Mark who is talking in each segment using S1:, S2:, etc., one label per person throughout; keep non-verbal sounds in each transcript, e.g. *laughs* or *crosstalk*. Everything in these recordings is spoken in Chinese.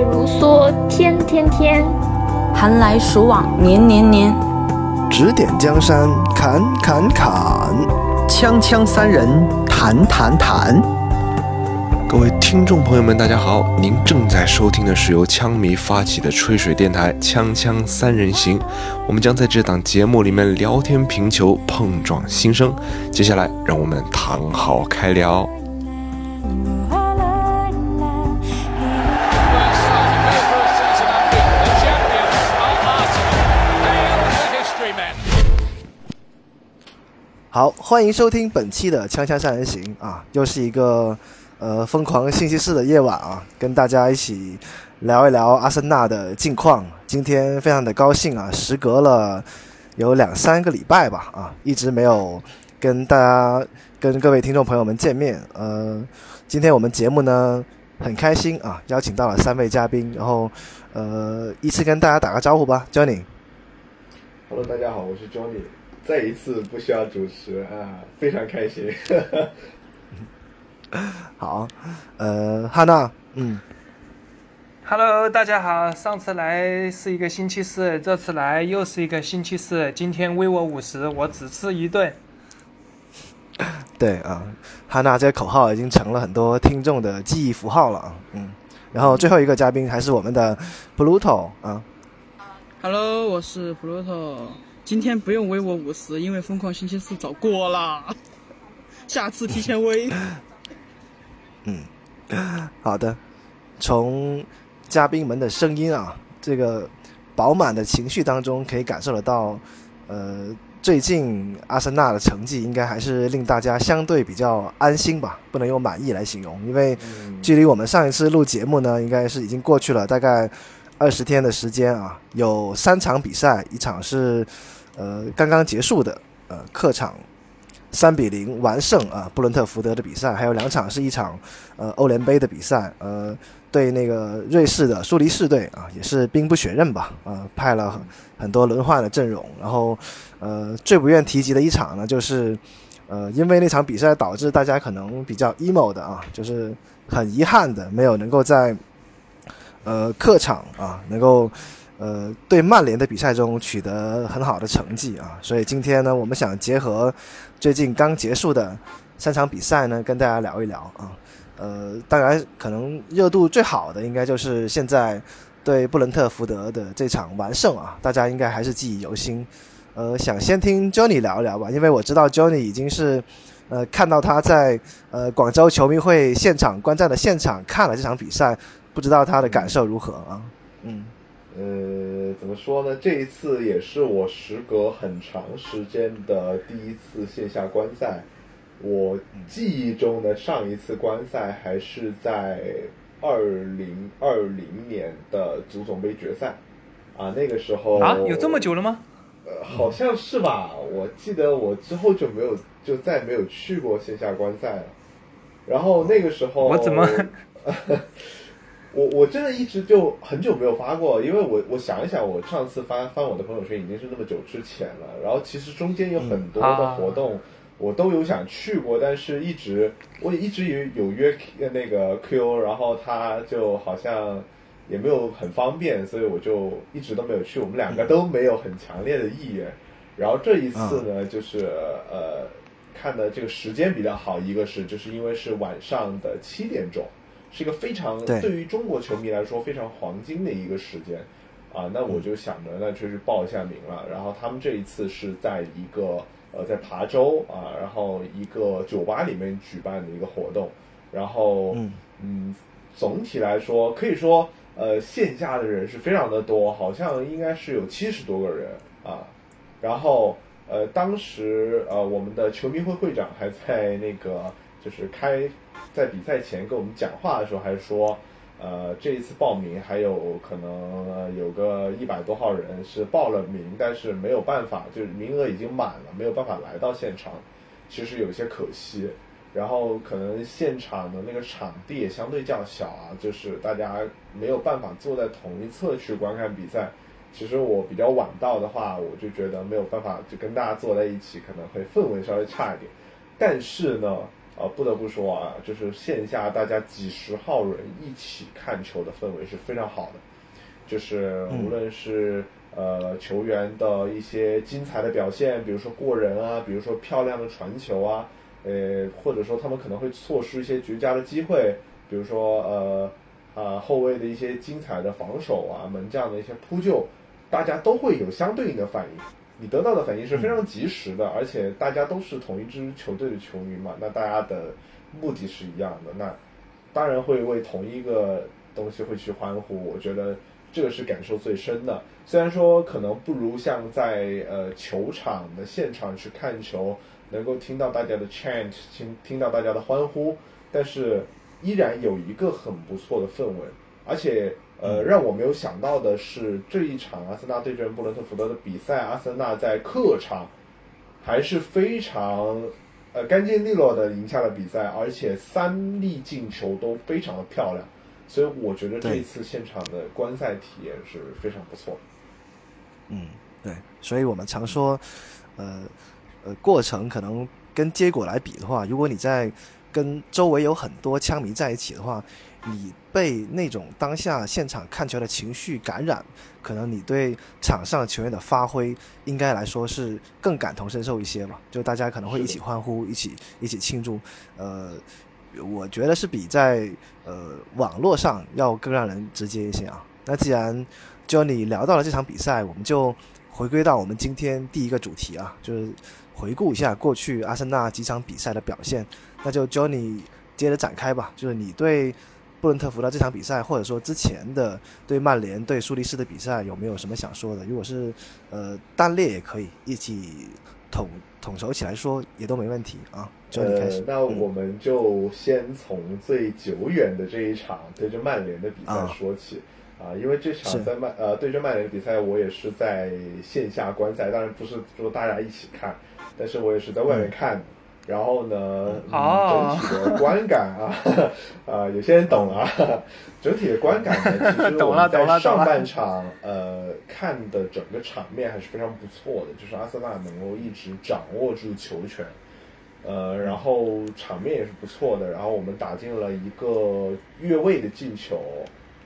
S1: 月如梭，天天天；
S2: 寒来暑往，年年年。
S3: 指点江山，砍砍砍；
S4: 锵锵三人，谈谈谈。
S5: 各位听众朋友们，大家好！您正在收听的是由枪迷发起的吹水电台《锵锵三人行》，我们将在这档节目里面聊天评球，碰撞心声。接下来，让我们躺好开聊。
S3: 好，欢迎收听本期的《锵锵三人行》啊，又是一个呃疯狂星期四的夜晚啊，跟大家一起聊一聊阿森纳的近况。今天非常的高兴啊，时隔了有两三个礼拜吧啊，一直没有跟大家跟各位听众朋友们见面。呃，今天我们节目呢很开心啊，邀请到了三位嘉宾，然后呃依次跟大家打个招呼吧，Johnny。
S6: Hello，大家好，我是 Johnny。再一次不需要主持啊，非常开心。*laughs*
S3: 好，呃，哈娜，嗯
S7: ，Hello，大家好。上次来是一个星期四，这次来又是一个星期四。今天 v 我五十，我只吃一顿。
S3: 对啊，哈娜这个口号已经成了很多听众的记忆符号了啊，嗯。然后最后一个嘉宾还是我们的 Pluto 啊
S8: ，Hello，我是 Pluto。今天不用微我五十，因为疯狂星期四早过了，*laughs* 下次提前微。*laughs*
S3: 嗯，好的。从嘉宾们的声音啊，这个饱满的情绪当中，可以感受得到，呃，最近阿森纳的成绩应该还是令大家相对比较安心吧，不能用满意来形容，因为距离我们上一次录节目呢，应该是已经过去了大概二十天的时间啊，有三场比赛，一场是呃刚刚结束的呃客场三比零完胜啊布伦特福德的比赛，还有两场是一场呃欧联杯的比赛，呃对那个瑞士的苏黎世队啊也是兵不血刃吧，啊派了很很多轮换的阵容，然后呃最不愿提及的一场呢就是呃因为那场比赛导致大家可能比较 emo 的啊，就是很遗憾的没有能够在呃客场啊能够。呃，对曼联的比赛中取得很好的成绩啊，所以今天呢，我们想结合最近刚结束的三场比赛呢，跟大家聊一聊啊。呃，当然，可能热度最好的应该就是现在对布伦特福德的这场完胜啊，大家应该还是记忆犹新。呃，想先听 Johnny 聊一聊吧，因为我知道 Johnny 已经是呃看到他在呃广州球迷会现场观战的现场看了这场比赛，不知道他的感受如何啊？嗯。
S6: 呃，怎么说呢？这一次也是我时隔很长时间的第一次线下观赛。我记忆中的上一次观赛还是在二零二零年的足总杯决赛啊，那个时候
S7: 啊，有这么久了吗？
S6: 呃，好像是吧。我记得我之后就没有，就再没有去过线下观赛了。然后那个时候，
S7: 我怎么？*laughs*
S6: 我我真的一直就很久没有发过，因为我我想一想，我上次发翻我的朋友圈已经是那么久之前了。然后其实中间有很多的活动，我都有想去过，但是一直我也一直有有约那个 Q，然后他就好像也没有很方便，所以我就一直都没有去。我们两个都没有很强烈的意愿。然后这一次呢，就是呃看的这个时间比较好，一个是就是因为是晚上的七点钟。是一个非常
S3: 对
S6: 对于中国球迷来说非常黄金的一个时间，啊，那我就想着那就去报一下名了。然后他们这一次是在一个呃在琶洲啊，然后一个酒吧里面举办的一个活动。然后
S3: 嗯
S6: 嗯，总体来说可以说呃线下的人是非常的多，好像应该是有七十多个人啊。然后呃当时呃我们的球迷会会长还在那个就是开。在比赛前跟我们讲话的时候，还是说，呃，这一次报名还有可能有个一百多号人是报了名，但是没有办法，就是名额已经满了，没有办法来到现场，其实有些可惜。然后可能现场的那个场地也相对较小啊，就是大家没有办法坐在同一侧去观看比赛。其实我比较晚到的话，我就觉得没有办法就跟大家坐在一起，可能会氛围稍微差一点。但是呢。呃，不得不说啊，就是线下大家几十号人一起看球的氛围是非常好的，就是无论是呃球员的一些精彩的表现，比如说过人啊，比如说漂亮的传球啊，呃，或者说他们可能会错失一些绝佳的机会，比如说呃啊后卫的一些精彩的防守啊，门将的一些扑救，大家都会有相对应的反应。你得到的反应是非常及时的，而且大家都是同一支球队的球迷嘛，那大家的目的是一样的，那当然会为同一个东西会去欢呼。我觉得这个是感受最深的。虽然说可能不如像在呃球场的现场去看球，能够听到大家的 chant，听听到大家的欢呼，但是依然有一个很不错的氛围，而且。呃，让我没有想到的是，这一场阿森纳对阵布伦特福德的比赛，阿森纳在客场还是非常呃干净利落的赢下了比赛，而且三粒进球都非常的漂亮，所以我觉得这一次现场的观赛体验是非常不错。
S3: 嗯，对，所以我们常说，呃呃，过程可能跟结果来比的话，如果你在跟周围有很多枪迷在一起的话。你被那种当下现场看球的情绪感染，可能你对场上球员的发挥应该来说是更感同身受一些吧。就大家可能会一起欢呼，一起一起庆祝。呃，我觉得是比在呃网络上要更让人直接一些啊。那既然就你聊到了这场比赛，我们就回归到我们今天第一个主题啊，就是回顾一下过去阿森纳几场比赛的表现。那就 Johnny 接着展开吧，就是你对。布伦特福德这场比赛，或者说之前的对曼联、对苏黎世的比赛，有没有什么想说的？如果是呃单列也可以，一起统统筹起来说也都没问题啊。
S6: 呃，那我们就先从最久远的这一场对阵曼联的比赛说起啊，因为这场在曼呃对阵曼联的比赛，我也是在线下观赛，当然不是说大家一起看，但是我也是在外面看。然后呢，整体的观感啊，啊，*laughs* 有些人懂啊。*laughs* 整体的观感呢，其实 *laughs* 我们在上半场呃看的整个场面还是非常不错的，就是阿森纳能够一直掌握住球权，呃，然后场面也是不错的，然后我们打进了一个越位的进球。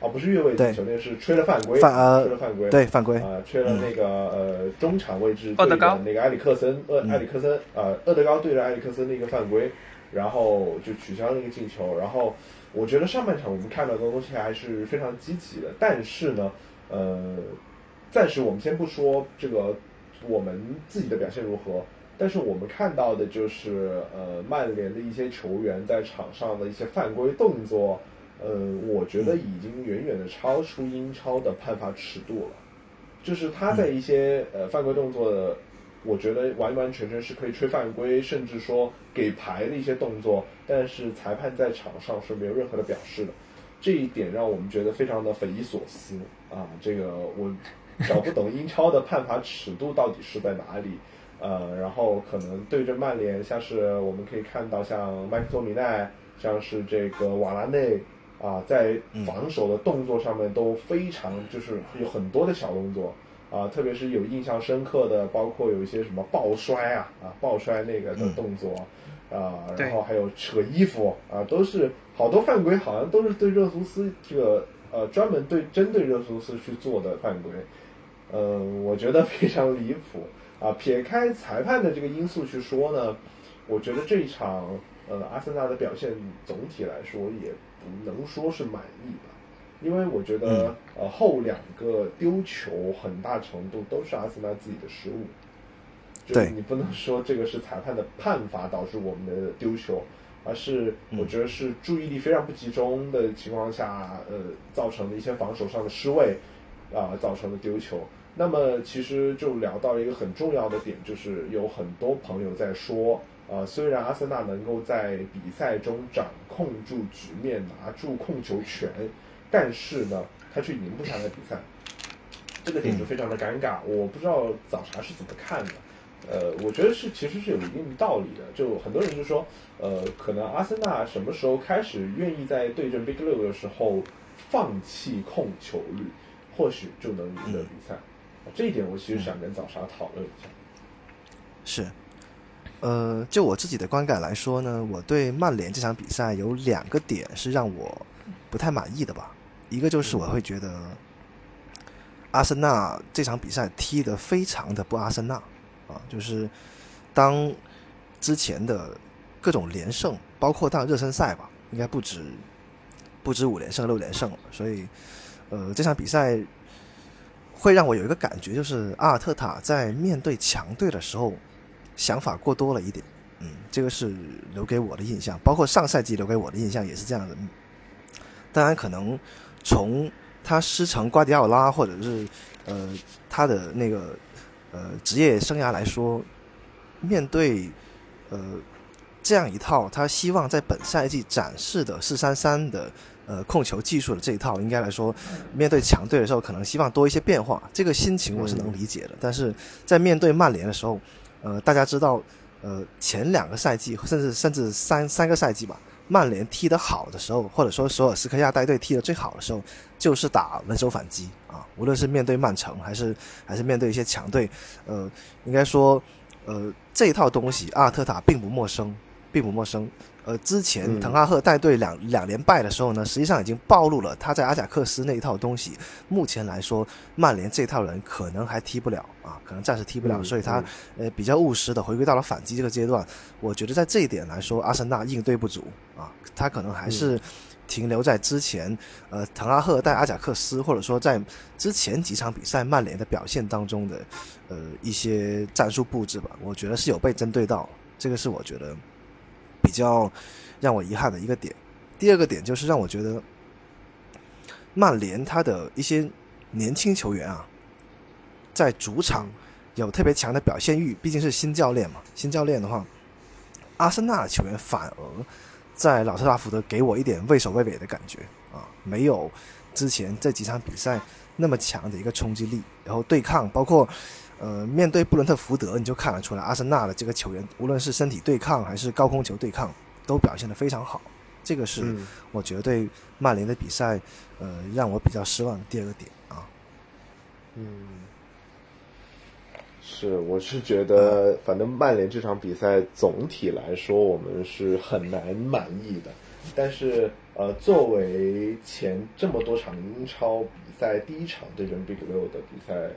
S6: 啊，不是越位进球，那是吹了犯规，吹了犯规，
S3: 对犯规
S6: 啊，吹了那个呃中场位置对的那个埃里克森，厄埃里克森啊，厄德高对着埃里克森的一个犯规，然后就取消了一个进球。然后我觉得上半场我们看到的东西还是非常积极的，但是呢，呃，暂时我们先不说这个我们自己的表现如何，但是我们看到的就是呃曼联的一些球员在场上的一些犯规动作。呃，我觉得已经远远的超出英超的判罚尺度了。就是他在一些呃犯规动作的，我觉得完完全全是可以吹犯规，甚至说给牌的一些动作，但是裁判在场上是没有任何的表示的。这一点让我们觉得非常的匪夷所思啊！这个我搞不懂英超的判罚尺度到底是在哪里。呃，然后可能对着曼联，像是我们可以看到像麦克托米奈，像是这个瓦拉内。啊，在防守的动作上面都非常，就是有很多的小动作啊，特别是有印象深刻的，包括有一些什么抱摔啊啊，抱摔那个的动作啊，然后还有扯衣服啊，都是好多犯规，好像都是对热苏斯这个呃专门对针对热苏斯去做的犯规，嗯，我觉得非常离谱啊。撇开裁判的这个因素去说呢，我觉得这一场呃阿森纳的表现总体来说也。不能说是满意吧，因为我觉得呃后两个丢球很大程度都是阿森纳自己的失误，就是你不能说这个是裁判的判罚导致我们的丢球，而是我觉得是注意力非常不集中的情况下呃造成的一些防守上的失位啊造成的丢球。那么其实就聊到一个很重要的点，就是有很多朋友在说。啊，虽然阿森纳能够在比赛中掌控住局面，拿住控球权，但是呢，他却赢不下来比赛，这个点就非常的尴尬。我不知道早茶是怎么看的。呃，我觉得是其实是有一定道理的。就很多人就说，呃，可能阿森纳什么时候开始愿意在对阵 Big 六的时候放弃控球率，或许就能赢得比赛。这一点我其实想跟早茶讨论一下。
S3: 是。呃，就我自己的观感来说呢，我对曼联这场比赛有两个点是让我不太满意的吧。一个就是我会觉得阿森纳这场比赛踢得非常的不阿森纳啊，就是当之前的各种连胜，包括到热身赛吧，应该不止不止五连胜六连胜了，所以呃这场比赛会让我有一个感觉，就是阿尔特塔在面对强队的时候想法过多了一点，嗯，这个是留给我的印象，包括上赛季留给我的印象也是这样的。当然可能。从他师承瓜迪奥拉，或者是呃他的那个呃职业生涯来说，面对呃这样一套他希望在本赛季展示的四三三的呃控球技术的这一套，应该来说，面对强队的时候，可能希望多一些变化。这个心情我是能理解的。但是在面对曼联的时候，呃，大家知道，呃，前两个赛季，甚至甚至三三个赛季吧。曼联踢得好的时候，或者说索尔斯克亚带队踢得最好的时候，就是打稳守反击啊。无论是面对曼城，还是还是面对一些强队，呃，应该说，呃，这一套东西阿尔特塔并不陌生，并不陌生。呃，之前滕哈赫带队两两连败的时候呢，实际上已经暴露了他在阿贾克斯那一套东西。目前来说，曼联这套人可能还踢不了啊，可能暂时踢不了，所以他呃比较务实的回归到了反击这个阶段。我觉得在这一点来说，阿森纳应对不足啊，他可能还是停留在之前呃滕哈赫带阿贾克斯，或者说在之前几场比赛曼联的表现当中的呃一些战术布置吧。我觉得是有被针对到，这个是我觉得。比较让我遗憾的一个点，第二个点就是让我觉得曼联他的一些年轻球员啊，在主场有特别强的表现欲，毕竟是新教练嘛。新教练的话，阿森纳的球员反而在老特拉福德给我一点畏首畏尾的感觉啊，没有之前这几场比赛那么强的一个冲击力，然后对抗包括。呃，面对布伦特福德，你就看得出来，阿森纳的这个球员，无论是身体对抗还是高空球对抗，都表现得非常好。这个是我觉得对曼联的比赛，呃，让我比较失望的第二个点啊。
S6: 嗯，是，我是觉得，反正曼联这场比赛总体来说，我们是很难满意的。但是，呃，作为前这么多场英超比赛第一场对阵 Big 六的比赛。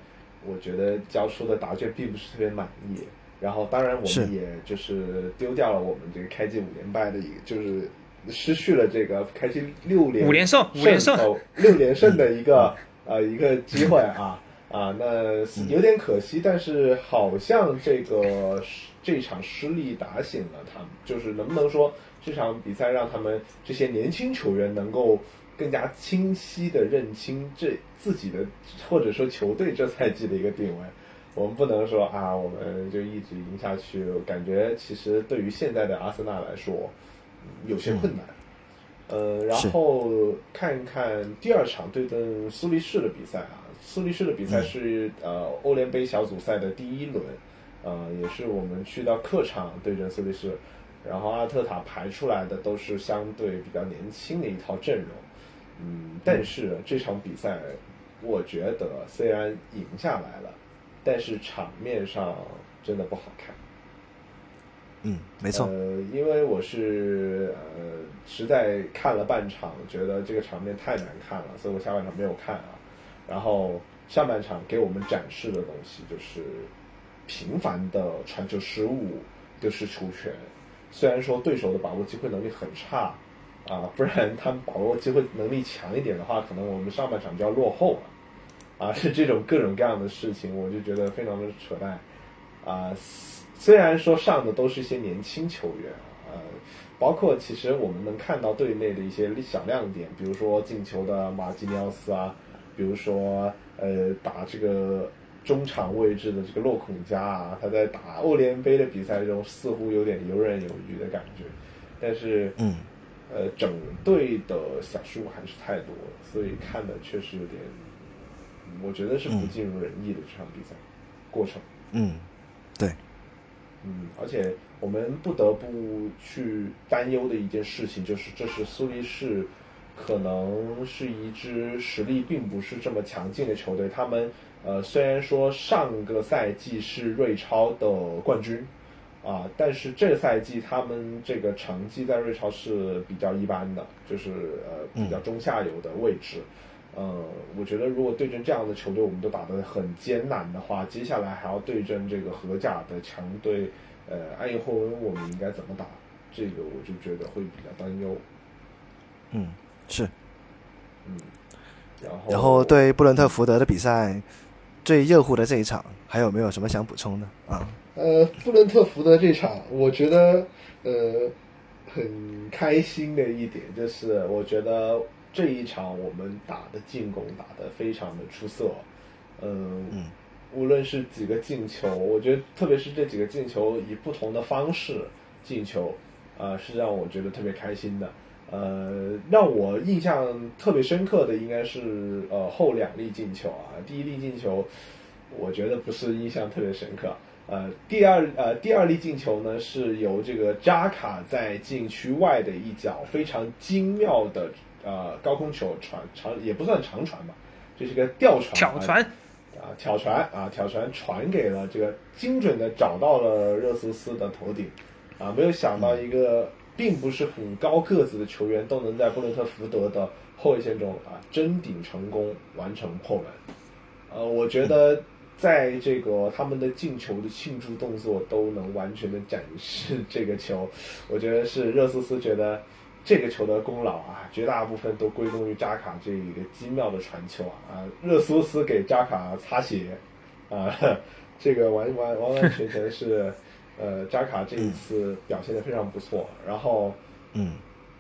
S6: 我觉得交出的答卷并不是特别满意，然后当然我们也就是丢掉了我们这个开季五连败的一个，就是失去了这个开季六连
S7: 五连胜五连胜
S6: 六连胜的一个 *laughs* 呃一个机会啊啊，那有点可惜，但是好像这个这场失利打醒了他们，就是能不能说这场比赛让他们这些年轻球员能够。更加清晰的认清这自己的或者说球队这赛季的一个定位，我们不能说啊，我们就一直赢下去。感觉其实对于现在的阿森纳来说有些困难。呃，然后看一看第二场对阵苏黎世的比赛啊，苏黎世的比赛是呃欧联杯小组赛的第一轮，呃，也是我们去到客场对阵苏黎世，然后阿特塔排出来的都是相对比较年轻的一套阵容。嗯，但是这场比赛，我觉得虽然赢下来了，但是场面上真的不好看。
S3: 嗯，没错。
S6: 呃，因为我是呃，实在看了半场，觉得这个场面太难看了，所以我下半场没有看啊。然后上半场给我们展示的东西就是频繁的传球失误，丢失球权。虽然说对手的把握机会能力很差。啊，不然他们把握机会能力强一点的话，可能我们上半场就要落后了。啊，是这种各种各样的事情，我就觉得非常的扯淡。啊，虽然说上的都是一些年轻球员，呃，包括其实我们能看到队内的一些小亮点，比如说进球的马基尼奥斯啊，比如说呃打这个中场位置的这个洛孔加啊，他在打欧联杯的比赛中似乎有点游刃有余的感觉，但是
S3: 嗯。
S6: 呃，整队的小失误还是太多了，所以看的确实有点，我觉得是不尽如人意的这场比赛过程。
S3: 嗯，对，
S6: 嗯，而且我们不得不去担忧的一件事情就是，这是苏黎世可能是一支实力并不是这么强劲的球队。他们呃，虽然说上个赛季是瑞超的冠军。啊，但是这个赛季他们这个成绩在瑞超是比较一般的，就是呃比较中下游的位置。呃，我觉得如果对阵这样的球队，我们都打得很艰难的话，接下来还要对阵这个荷甲的强队，呃，安以霍温，我们应该怎么打？这个我就觉得会比较担忧。
S3: 嗯，是。
S6: 嗯，然后
S3: 然后对布伦特福德的比赛最热乎的这一场，还有没有什么想补充的啊？
S6: 呃，布伦特福德这场，我觉得呃很开心的一点就是，我觉得这一场我们打的进攻打得非常的出色，嗯，
S3: 嗯
S6: 无论是几个进球，我觉得特别是这几个进球以不同的方式进球，啊、是让我觉得特别开心的。呃，让我印象特别深刻的应该是呃后两粒进球啊，第一粒进球，我觉得不是印象特别深刻。呃，第二呃第二粒进球呢，是由这个扎卡在禁区外的一脚非常精妙的呃高空球传长也不算长传吧，就是个吊传
S7: 挑传，
S6: 啊挑传啊挑传传给了这个精准的找到了热苏斯的头顶啊，没有想到一个并不是很高个子的球员都能在布伦特福德的后卫线中啊争顶成功，完成破门。呃，我觉得在这个他们的进球的庆祝动作都能完全的展示这个球，我觉得是热苏斯觉得这个球的功劳啊，绝大部分都归功于扎卡这一个精妙的传球啊啊，热苏斯给扎卡擦鞋啊，*laughs* 这个完完完完全全是呃扎卡这一次表现的非常不错，然后。
S3: 嗯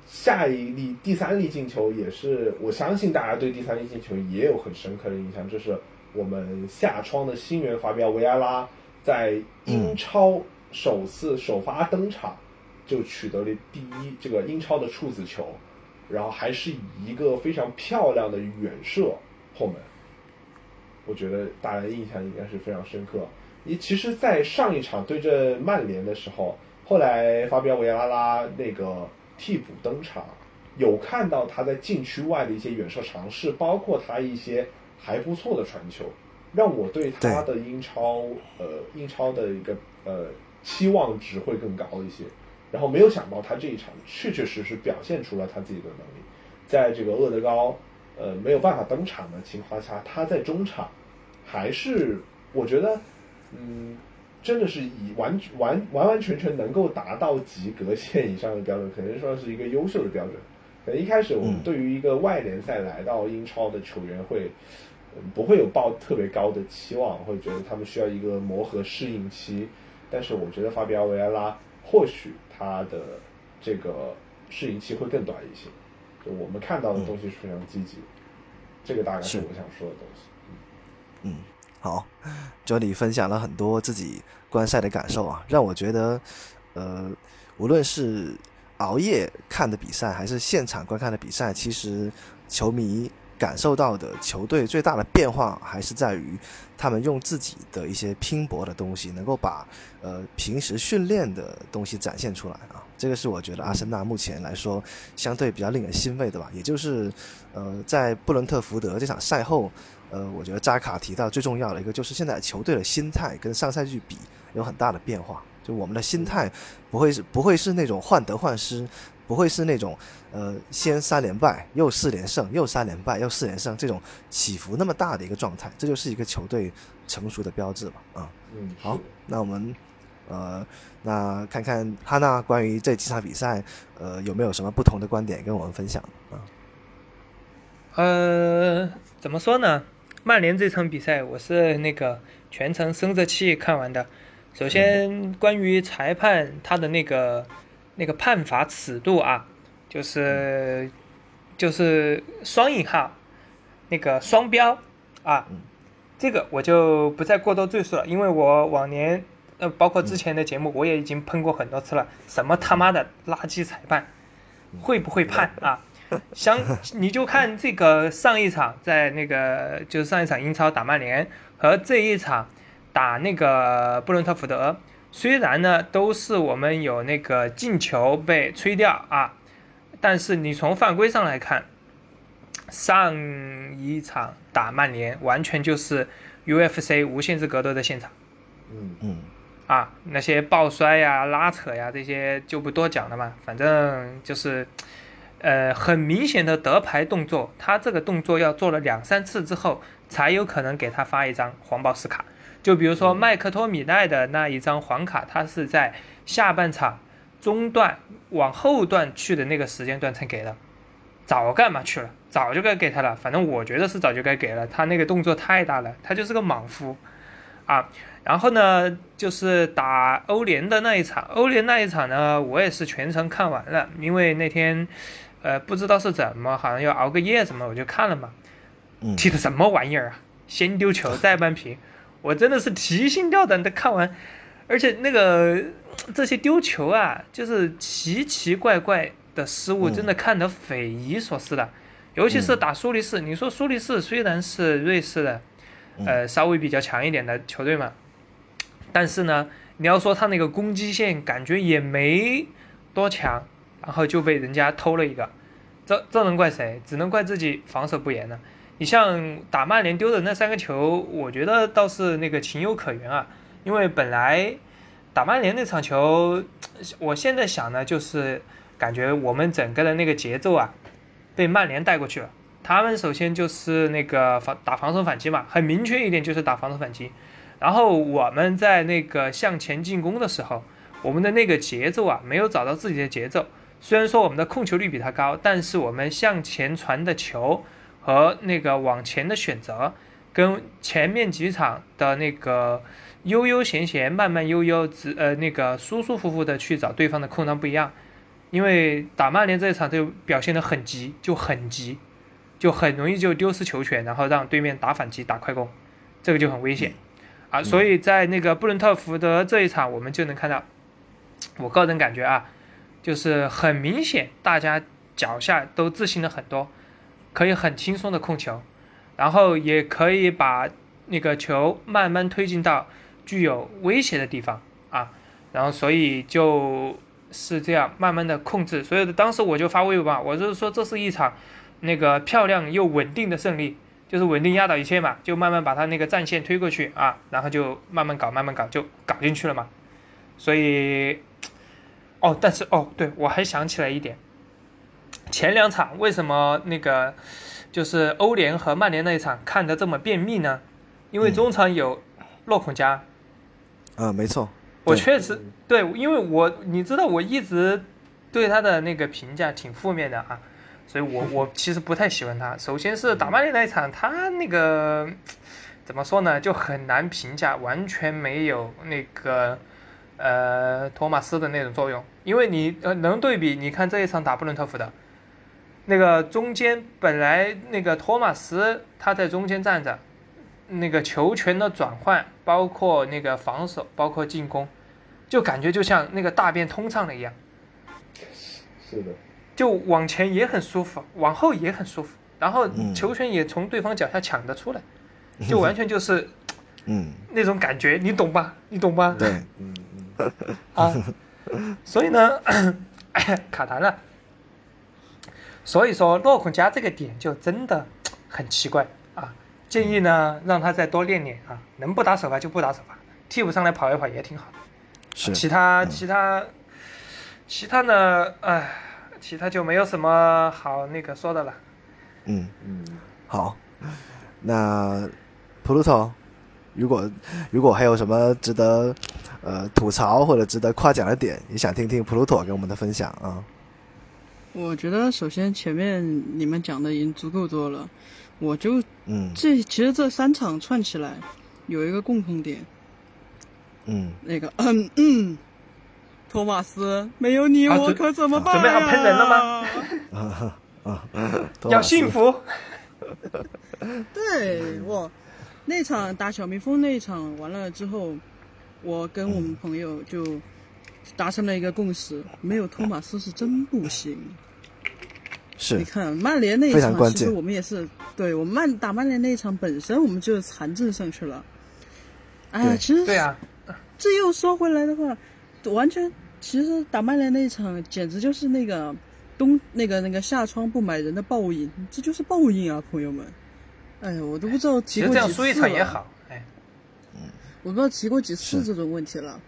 S6: 下一粒第三粒进球也是，我相信大家对第三粒进球也有很深刻的印象，就是我们下窗的新援法比奥维埃拉在英超首次首发登场就取得了第一这个英超的处子球，然后还是以一个非常漂亮的远射破门，我觉得大家印象应该是非常深刻。你其实，在上一场对阵曼联的时候，后来法比奥维埃拉那个替补登场，有看到他在禁区外的一些远射尝试，包括他一些还不错的传球，让我对他的英超呃英超的一个呃期望值会更高一些。然后没有想到他这一场确确实实表现出了他自己的能力，在这个厄德高呃没有办法登场的情况下，他在中场还是我觉得嗯。真的是以完完完完全全能够达到及格线以上的标准，可能说是一个优秀的标准。可能一开始我们对于一个外联赛来到英超的球员会，嗯不会有抱特别高的期望，会觉得他们需要一个磨合适应期。但是我觉得法比奥维埃拉或许他的这个适应期会更短一些。就我们看到的东西是非常积极，这个大概是
S3: 是
S6: 我想说的东西。
S3: 嗯，好，就你分享了很多自己观赛的感受啊，让我觉得，呃，无论是熬夜看的比赛，还是现场观看的比赛，其实球迷感受到的球队最大的变化，还是在于他们用自己的一些拼搏的东西，能够把呃平时训练的东西展现出来啊。这个是我觉得阿森纳目前来说相对比较令人欣慰的吧，也就是呃在布伦特福德这场赛后。呃，我觉得扎卡提到最重要的一个就是现在球队的心态跟上赛季比有很大的变化。就我们的心态不会是不会是那种患得患失，不会是那种呃先三连败又四连胜又三连败又四连胜这种起伏那么大的一个状态，这就是一个球队成熟的标志吧。啊、
S6: 嗯，
S3: 好，那我们呃那看看哈娜关于这几场比赛呃有没有什么不同的观点跟我们分享啊？
S7: 呃，怎么说呢？曼联这场比赛我是那个全程生着气看完的。首先，关于裁判他的那个那个判罚尺度啊，就是就是双引号那个双标啊，这个我就不再过多赘述了，因为我往年呃包括之前的节目我也已经喷过很多次了，什么他妈的垃圾裁判，会不会判啊？相你就看这个上一场在那个就是上一场英超打曼联和这一场打那个布伦特福德，虽然呢都是我们有那个进球被吹掉啊，但是你从犯规上来看，上一场打曼联完全就是 UFC 无限制格斗的现场。
S6: 嗯
S3: 嗯，
S7: 啊，那些抱摔呀、拉扯呀这些就不多讲了嘛，反正就是，呃，很明显的得牌动作，他这个动作要做了两三次之后，才有可能给他发一张黄宝石卡。就比如说麦克托米奈的那一张黄卡，他是在下半场中段往后段去的那个时间段才给的，早干嘛去了？早就该给他了，反正我觉得是早就该给了。他那个动作太大了，他就是个莽夫啊。然后呢，就是打欧联的那一场，欧联那一场呢，我也是全程看完了，因为那天呃不知道是怎么，好像要熬个夜什么，我就看了嘛。
S3: 嗯
S7: 踢的什么玩意儿啊？先丢球再扳平，我真的是提心吊胆的看完，而且那个这些丢球啊，就是奇奇怪怪的失误，
S3: 嗯
S7: 真的看得匪夷所思的。尤其是打苏黎世，你说苏黎世虽然是瑞士的，呃，稍微比较强一点的球队嘛，但是呢，你要说他那个攻击线感觉也没多强，然后就被人家偷了一个，这这能怪谁？只能怪自己防守不严呢。你像打曼联丢的那三个球，我觉得倒是那个情有可原啊，因为本来打曼联那场球，我现在想呢，就是感觉我们整个的那个节奏啊，被曼联带过去了。他们首先就是那个防打防守反击嘛，很明确一点就是打防守反击。然后我们在那个向前进攻的时候，我们的那个节奏啊，没有找到自己的节奏。虽然说我们的控球率比他高，但是我们向前传的球和那个往前的选择，跟前面几场的那个悠悠闲闲、慢慢悠悠、直呃那个舒舒服服的去找对方的空档不一样。因为打曼联这一场就表现得很急，就很急，就很容易就丢失球权，然后让对面打反击、打快攻，这个就很危险啊。所以在那个布伦特福德这一场，我们就能看到，我个人感觉啊，就是很明显，大家脚下都自信了很多，可以很轻松的控球，然后也可以把那个球慢慢推进到具有威胁的地方啊，然后所以就是这样慢慢的控制。所以当时我就发微博嘛，我就是说这是一场那个漂亮又稳定的胜利，就是稳定压倒一切嘛，就慢慢把他那个战线推过去啊，然后就慢慢搞，慢慢搞，就搞进去了嘛。所以，哦，但是哦，对我还想起来一点，前两场为什么那个就是欧联和曼联那一场看得这么便秘呢？因为中场有洛孔加，
S3: 啊，没错，
S7: 我确实对，因为我你知道我一直对他的那个评价挺负面的啊，所以我 *laughs* 我其实不太喜欢他。首先是打曼联那一场，他那个怎么说呢，就很难评价，完全没有那个呃托马斯的那种作用。因为你呃能对比，你看这一场打布伦特福德，那个中间本来那个托马斯他在中间站着，那个球权的转换，包括那个防守，包括进攻，就感觉就像那个大便通畅了一样，
S6: 是的，
S7: 就往前也很舒服，往后也很舒服，然后
S3: 嗯
S7: 球权也从对方脚下抢得出来，*laughs* 就完全就是
S3: 嗯，*tsk*
S7: 那种感觉，你懂吧？你懂吧？
S3: 对，
S6: 嗯嗯，
S7: 啊，所以呢，*coughs* 哎，卡痰了。所以说洛孔加这个点就真的很奇怪啊，建议呢让他再多练练啊，能不打首发就不打首发，替补上来跑一跑也挺好的。
S3: 是，
S7: 其他
S3: 嗯
S7: 其他其他呢，哎，其他就没有什么好那个说的了。
S3: 嗯，
S6: 嗯，
S3: 好，那普鲁托，如果如果还有什么值得呃吐槽或者值得夸奖的点，也想听听普鲁托给我们的分享啊。
S8: 我觉得首先前面你们讲的已经足够多了，我就
S3: 嗯
S8: 这其实这三场串起来有一个共同点，
S3: 嗯，
S8: 那个嗯嗯，托马斯没有你我可怎么办
S7: 准备好
S8: 呀
S7: 喷人了吗？*laughs* 要
S3: 托马斯
S7: 幸福。
S8: 对我那场打小蜜蜂那一场完了之后，我跟我们朋友就达成了一个共识，没有托马斯是真不行。
S3: 是
S8: 你看曼联那一场，其实我们也是，对我们曼打曼联那一场本身我们就残阵上去了。哎呀，其实
S7: 对啊，
S8: 这又说回来的话，完全其实打曼联那一场简直就是那个冬那个那个夏窗不买人的报应，这就是报应啊，朋友们。哎呀，我都不知道
S7: 其
S8: 提过几次
S7: 实这样输一场也
S8: 了，
S7: 好。哎，
S8: 我不知道提过几次这种问题了。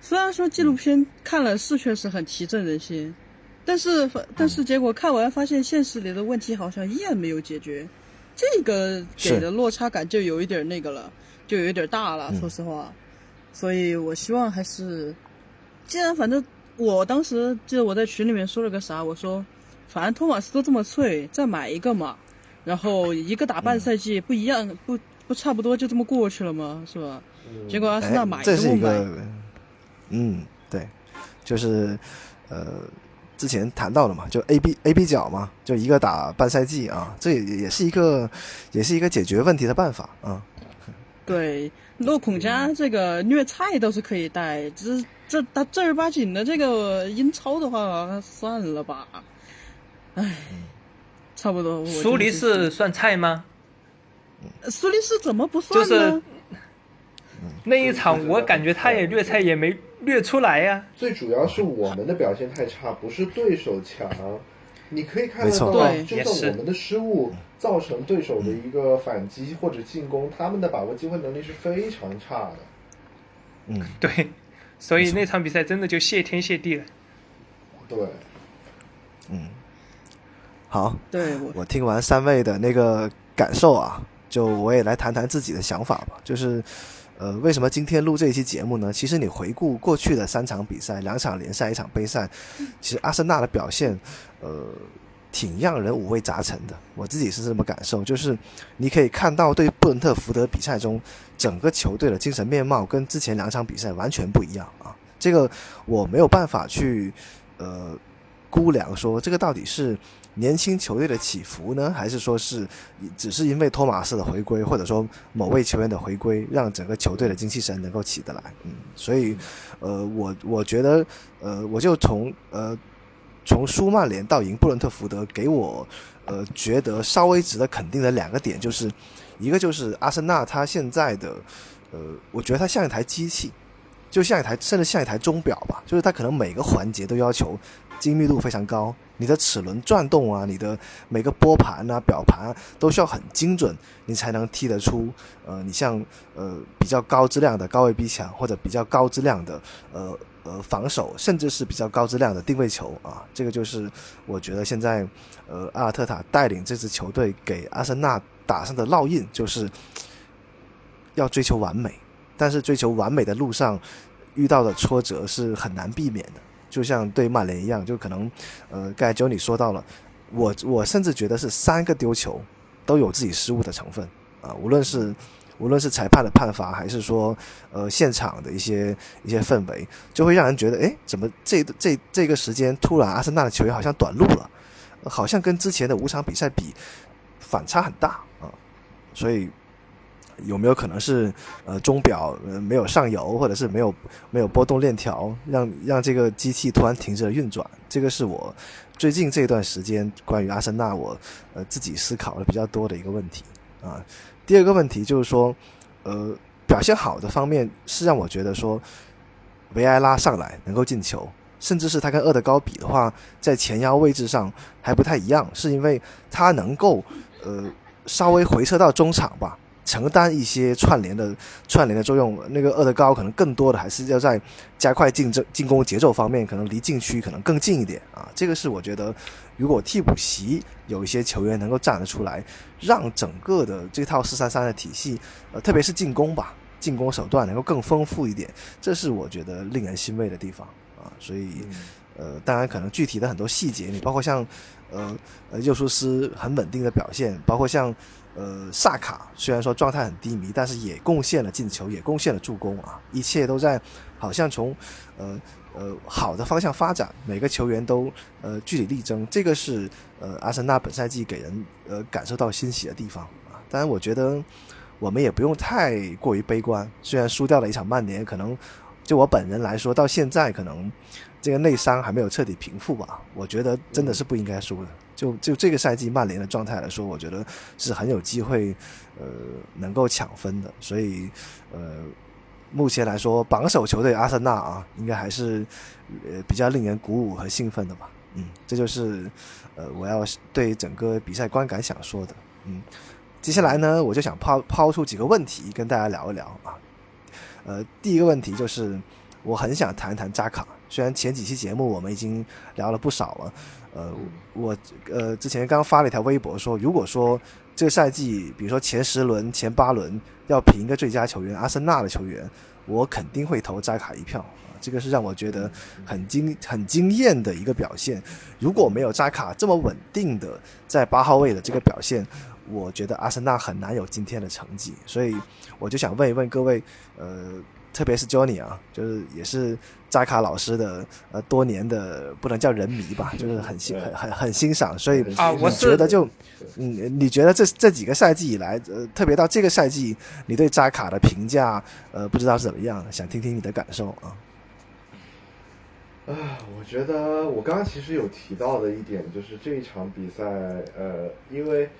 S8: 虽然说纪录片看了是确实很提振人心，但是但是结果看完发现现实里的问题好像依然没有解决，这个给的落差感就有一点那个了，就有一点大了，说实话。所以我希望还是，既然反正我当时记得我在群里面说了个啥，我说反正托马斯都这么脆，再买一个嘛，然后一个打半赛季不一样，不不差不多就这么过去了吗？是吧？结果阿森纳买
S3: 这是一
S8: 个
S3: 个，嗯，对，就是呃，之前谈到了嘛，就 A B A B 角嘛，就一个打半赛季啊，这也也是一个也是一个解决问题的办法啊。
S8: 对，洛孔加这个虐菜倒是可以带，只是这他正儿八经的这个英超的话，算了吧。唉，差不多。
S7: 苏黎世算菜吗？
S8: 苏黎世怎么不算
S7: 呢？就是那一场，我感觉他也虐菜也没虐出来呀。
S6: 最主要是我们的表现太差，不是对手强。你可以看得到，就算我们的失误造成对手的一个反击或者进攻，他们的把握机会能力是非常差的。
S3: 嗯，
S7: 对，所以那场比赛真的就谢天谢地了。
S6: 对，
S3: 嗯，好，
S8: 对
S3: 我听完三位的那个感受啊，就我也来谈谈自己的想法吧，就是。呃，为什么今天录这一期节目呢？其实你回顾过去的三场比赛，两场联赛，一场杯赛，其实阿森纳的表现，呃，挺让人五味杂陈的。我自己是这么感受，就是你可以看到对布伦特福德比赛中，整个球队的精神面貌跟之前两场比赛完全不一样啊。这个我没有办法去呃估量说这个到底是。年轻球队的起伏呢，还是说是只是因为托马斯的回归，或者说某位球员的回归，让整个球队的精气神能够起得来？嗯，所以，呃，我我觉得，呃，我就从呃从输曼联到赢布伦特福德，给我呃觉得稍微值得肯定的两个点，就是一个就是阿森纳他现在的，呃，我觉得他像一台机器，就像一台甚至像一台钟表吧，就是他可能每个环节都要求精密度非常高。你的齿轮转动啊，你的每个拨盘啊、表盘都需要很精准，你才能踢得出。呃，你像呃比较高质量的高位逼抢，或者比较高质量的呃呃防守，甚至是比较高质量的定位球啊，这个就是我觉得现在呃阿尔特塔带领这支球队给阿森纳打上的烙印，就是要追求完美，但是追求完美的路上遇到的挫折是很难避免的。就像对曼联一样，就可能，呃，刚才就你说到了，我我甚至觉得是三个丢球都有自己失误的成分啊，无论是无论是裁判的判罚，还是说呃现场的一些一些氛围，就会让人觉得，哎，怎么这这这个时间突然阿森纳的球员好像短路了，好像跟之前的五场比赛比反差很大啊，所以。有没有可能是呃钟表呃没有上油，或者是没有没有波动链条，让让这个机器突然停止了运转？这个是我最近这段时间关于阿森纳我呃自己思考的比较多的一个问题啊。第二个问题就是说，呃表现好的方面是让我觉得说维埃拉上来能够进球，甚至是他跟厄德高比的话，在前腰位置上还不太一样，是因为他能够呃稍微回撤到中场吧。承担一些串联的串联的作用，那个厄德高可能更多的还是要在加快竞争进攻节奏方面，可能离禁区可能更近一点啊。这个是我觉得，如果替补席有一些球员能够站得出来，让整个的这套四三三的体系，呃，特别是进攻吧，进攻手段能够更丰富一点，这是我觉得令人欣慰的地方啊。所以，呃，当然可能具体的很多细节，你包括像呃呃右苏斯很稳定的表现，包括像。呃，萨卡虽然说状态很低迷，但是也贡献了进球，也贡献了助攻啊！一切都在好像从呃呃好的方向发展，每个球员都呃据理力争，这个是呃阿森纳本赛季给人呃感受到欣喜的地方啊！当然，我觉得我们也不用太过于悲观，虽然输掉了一场曼联，可能就我本人来说，到现在可能这个内伤还没有彻底平复吧，我觉得真的是不应该输的。就就这个赛季曼联的状态来说，我觉得是很有机会，呃，能够抢分的。所以，呃，目前来说，榜首球队阿森纳啊，应该还是呃比较令人鼓舞和兴奋的吧。嗯，这就是呃我要对整个比赛观感想说的。嗯，接下来呢，我就想抛抛出几个问题跟大家聊一聊啊。呃，第一个问题就是，我很想谈谈扎卡。虽然前几期节目我们已经聊了不少了，呃，我呃之前刚发了一条微博说，如果说这个赛季，比如说前十轮、前八轮要评一个最佳球员，阿森纳的球员，我肯定会投扎卡一票。这个是让我觉得很惊、很惊艳的一个表现。如果没有扎卡这么稳定的在八号位的这个表现，我觉得阿森纳很难有今天的成绩。所以我就想问一问各位，呃。特别是 Johnny 啊，就是也是扎卡老师的呃多年的不能叫人迷吧，就是很欣很很很欣赏，所以
S7: 啊，我
S3: 觉得就嗯，你觉得这这几个赛季以来，呃，特别到这个赛季，你对扎卡的评价呃不知道是怎么样，想听听你的感受啊。
S6: 啊，我觉得我刚刚其实有提到的一点就是这一场比赛，呃，因为。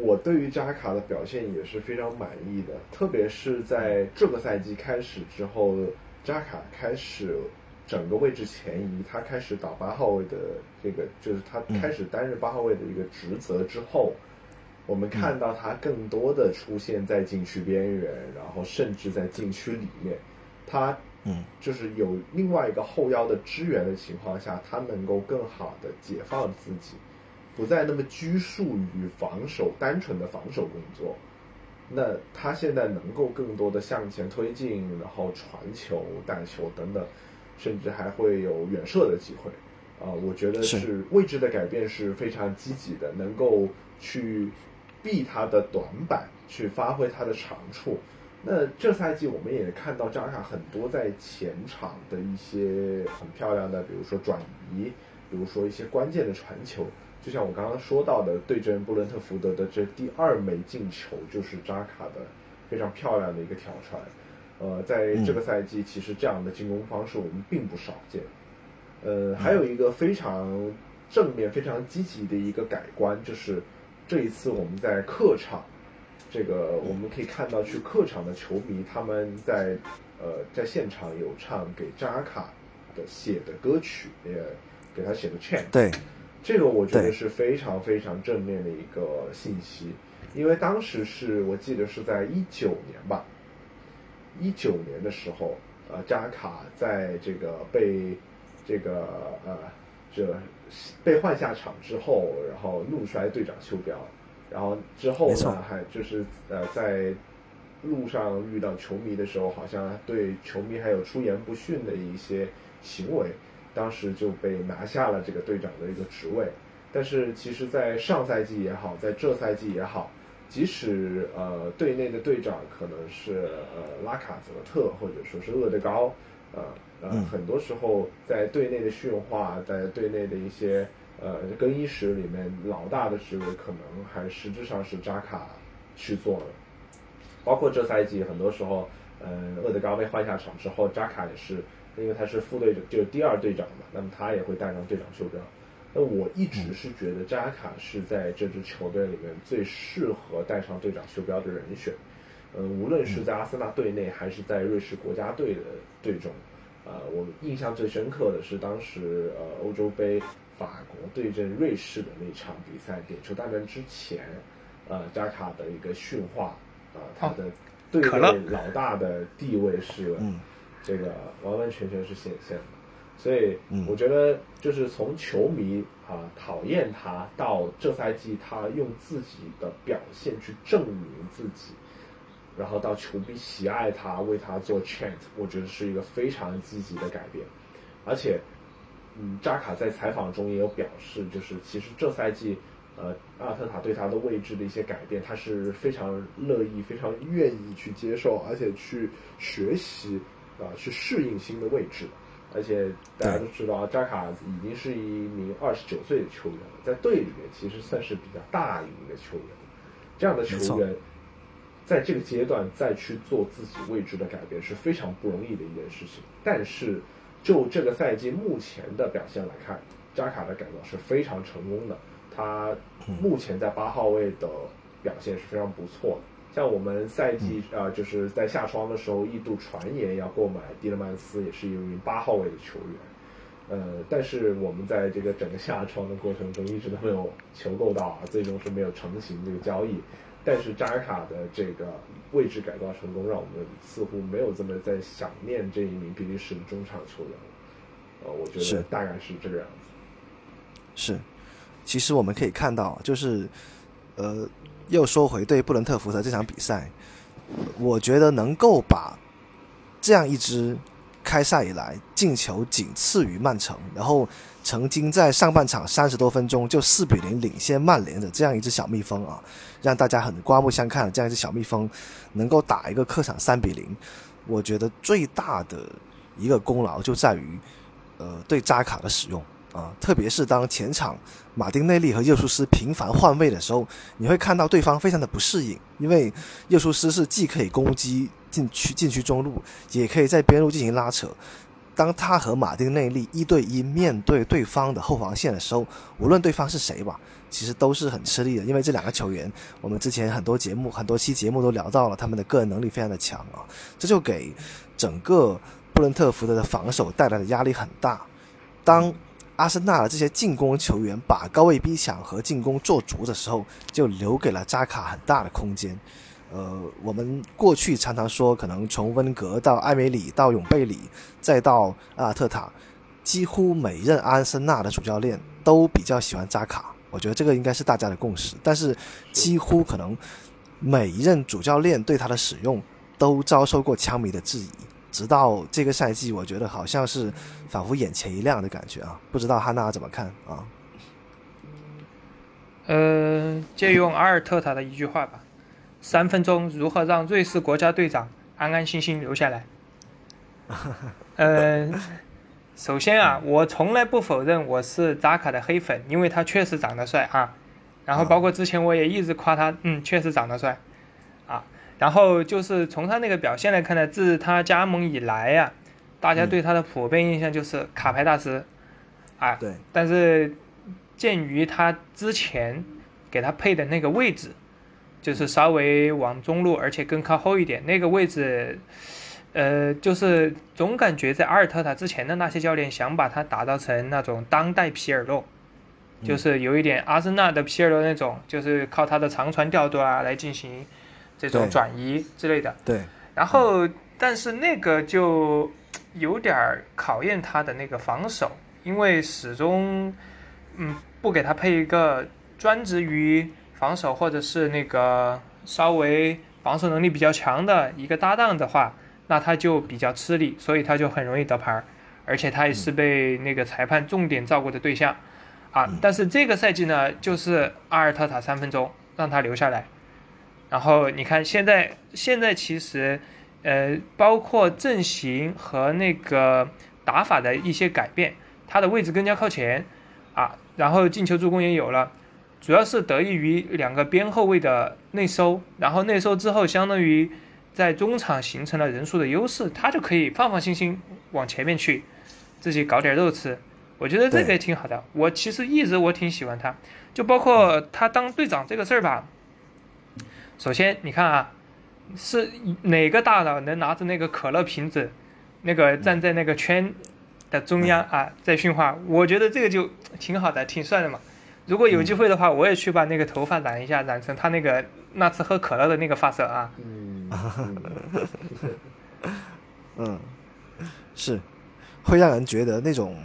S6: 我对于扎卡的表现也是非常满意的，特别是在这个赛季开始之后，扎卡开始整个位置前移，他开始打八号位的这个，就是他开始担任八号位的一个职责之后，我们看到他更多的出现在禁区边缘，然后甚至在禁区里面，他嗯，就是有另外一个后腰的支援的情况下，他能够更好的解放自己。不再那么拘束于防守，单纯的防守工作，那他现在能够更多的向前推进，然后传球、带球等等，甚至还会有远射的机会。啊，我觉得是位置的改变是非常积极的，能够去避他的短板，去发挥他的长处。那这赛季我们也看到扎卡很多在前场的一些很漂亮的，比如说转移，比如说一些关键的传球。就像我刚刚说到的，对阵布伦特福德的这第二枚进球，就是扎卡的非常漂亮的一个挑传。呃，在这个赛季，其实这样的进攻方式我们并不少见。呃，还有一个非常正面、非常积极的一个改观，就是这一次我们在客场，这个我们可以看到，去客场的球迷他们在呃在现场有唱给扎卡的写的歌曲，也给他写的 chant。
S3: 对。
S6: 这个我觉得是非常非常正面的一个信息，因为当时是我记得是在一九年吧，一九年的时候，呃，扎卡在这个被这个呃这被换下场之后，然后怒摔队长袖标，然后之后呢，还就是呃在路上遇到球迷的时候，好像对球迷还有出言不逊的一些行为。当时就被拿下了这个队长的一个职位，但是其实，在上赛季也好，在这赛季也好，即使呃队内的队长可能是呃拉卡泽特或者说是厄德高，呃呃很多时候在队内的训话，在队内的一些呃更衣室里面，老大的职位可能还实质上是扎卡去做的，包括这赛季很多时候，呃厄德高被换下场之后，扎卡也是。因为他是副队长，就是第二队长嘛，那么他也会带上队长袖标。那我一直是觉得扎卡是在这支球队里面最适合带上队长袖标的人选。嗯，无论是在阿森纳队内还是在瑞士国家队的队中，呃，我印象最深刻的是当时呃欧洲杯法国对阵瑞士的那场比赛点球大战之前，呃，扎卡的一个训话，呃，他的队内老大的地位是。这个完完全全是显现的，所以我觉得就是从球迷啊讨厌他到这赛季他用自己的表现去证明自己，然后到球迷喜爱他为他做 chant，我觉得是一个非常积极的改变。而且，嗯，扎卡在采访中也有表示，就是其实这赛季呃阿特塔对他的位置的一些改变，他是非常乐意、非常愿意去接受，而且去学习。啊，去适应新的位置，而且大家都知道，扎卡已经是一名二十九岁的球员了，在队里面其实算是比较大龄的球员。这样的球员，在这个阶段再去做自己位置的改变是非常不容易的一件事情。但是，就这个赛季目前的表现来看，扎卡的改造是非常成功的。他目前在八号位的表现是非常不错的。像我们赛季啊，就是在夏窗的时候一度传言要购买迪勒曼斯，也是一名八号位的球员。呃，但是我们在这个整个夏窗的过程中一直都没有求购到啊，最终是没有成型这个交易。但是扎尔卡的这个位置改造成功，让我们似乎没有这么在想念这一名比利时的中场球员了。呃，我觉
S3: 是
S6: 得大概是这个样子。
S3: 是，其实我们可以看到，就是呃，又说回对布伦特福德这场比赛，我觉得能够把这样一支开赛以来进球仅次于曼城，然后曾经在上半场三十多分钟就四比零领先曼联的这样一只小蜜蜂啊，让大家很刮目相看的这样一只小蜜蜂，能够打一个客场三比零，我觉得最大的一个功劳就在于呃对扎卡的使用。啊，特别是当前场马丁内利和耶稣斯频繁换位的时候，你会看到对方非常的不适应，因为耶稣斯是既可以攻击禁区禁区中路，也可以在边路进行拉扯。当他和马丁内利一对一面对对方的后防线的时候，无论对方是谁吧，其实都是很吃力的，因为这两个球员，我们之前很多节目、很多期节目都聊到了，他们的个人能力非常的强啊，这就给整个布伦特福德的防守带来的压力很大。当阿森纳的这些进攻球员把高位逼抢和进攻做足的时候，就留给了扎卡很大的空间。呃，我们过去常常说，可能从温格到埃梅里到永贝里，再到阿尔特塔，几乎每任阿森纳的主教练都比较喜欢扎卡。我觉得这个应该是大家的共识。但是，几乎可能每一任主教练对他的使用都遭受过枪迷的质疑。直到这个赛季，我觉得好像是仿佛眼前一亮的感觉啊！不知道哈娜怎么看啊？
S7: 呃，借用阿尔特塔的一句话吧：“三分钟如何让瑞士国家队长安安心心留下来？”呃，首先啊，我从来不否认我是扎卡的黑粉，因为他确实长得帅啊。然后包括之前我也一直夸他，嗯，确实长得帅啊。然后就是从他那个表现来看呢，自他加盟以来呀，大家对他的普遍印象就是卡牌大师，啊，
S3: 对。
S7: 但是鉴于他之前给他配的那个位置，就是稍微往中路，而且更靠后一点，那个位置，呃，就是总感觉在阿尔特塔之前的那些教练想把他打造成那种当代皮尔洛，就是有一点阿森纳的皮尔洛那种，就是靠他的长传调度啊来进行。这种转移之类的，
S3: 对，
S7: 然后但是那个就有点考验他的那个防守，因为始终嗯不给他配一个专职于防守或者是那个稍微防守能力比较强的一个搭档的话，那他就比较吃力，所以他就很容易得牌，而且他也是被那个裁判重点照顾的对象。啊。但是这个赛季呢，就是阿尔特塔三分钟让他留下来。然后你看，现在现在其实，呃，包括阵型和那个打法的一些改变，他的位置更加靠前，啊，然后进球助攻也有了，主要是得益于两个边后卫的内收，然后内收之后，相当于在中场形成了人数的优势，他就可以放放心心往前面去，自己搞点肉吃，我觉得这个也挺好的。我其实一直我挺喜欢他，就包括他当队长这个事儿吧。首先，你看啊，是哪个大佬能拿着那个可乐瓶子，那个站在那个圈的中央啊，在训话？我觉得这个就挺好的，挺帅的嘛。如果有机会的话，我也去把那个头发染一下，染成他那个那次喝可乐的那个发色啊。
S6: 嗯，
S3: 嗯，*laughs* 是，会让人觉得那种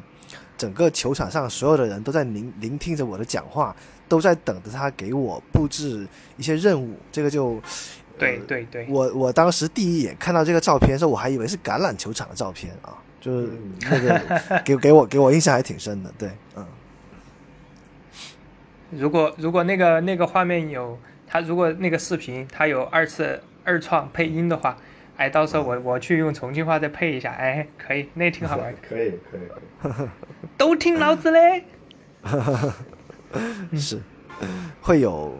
S3: 整个球场上所有的人都在聆聆听着我的讲话。都在等着他给我布置一些任务，这个就，
S7: 对对对，
S3: 我我当时第一眼看到这个照片的时候，我还以为是橄榄球场的照片啊，就是那个 *laughs* 给给我给我印象还挺深的，对，嗯。
S7: 如果如果那个那个画面有他，如果那个视频他有二次二创配音的话，哎，到时候我我去用重庆话再配一下，哎，可以，那挺好玩的，
S6: 可以可以，*laughs*
S7: 都听老子嘞。*laughs*
S3: 是，会有，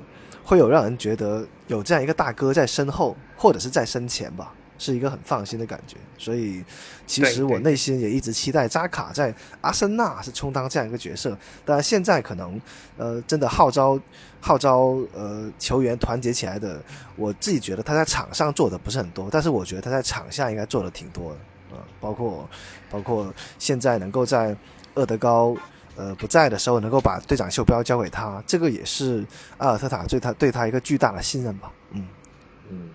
S3: 会有让人觉得有这样一个大哥在身后，或者是在身前吧，是一个很放心的感觉。所以，其实我内心也一直期待扎卡在阿森纳是充当这样一个角色。当然，现在可能，呃，真的号召号召呃球员团结起来的，我自己觉得他在场上做的不是很多，但是我觉得他在场下应该做的挺多的啊，包括包括现在能够在厄德高。呃不在的时候，能够把队长袖标交给他，这个也是阿尔特塔对他对他一个巨大的信任吧。嗯
S6: 嗯，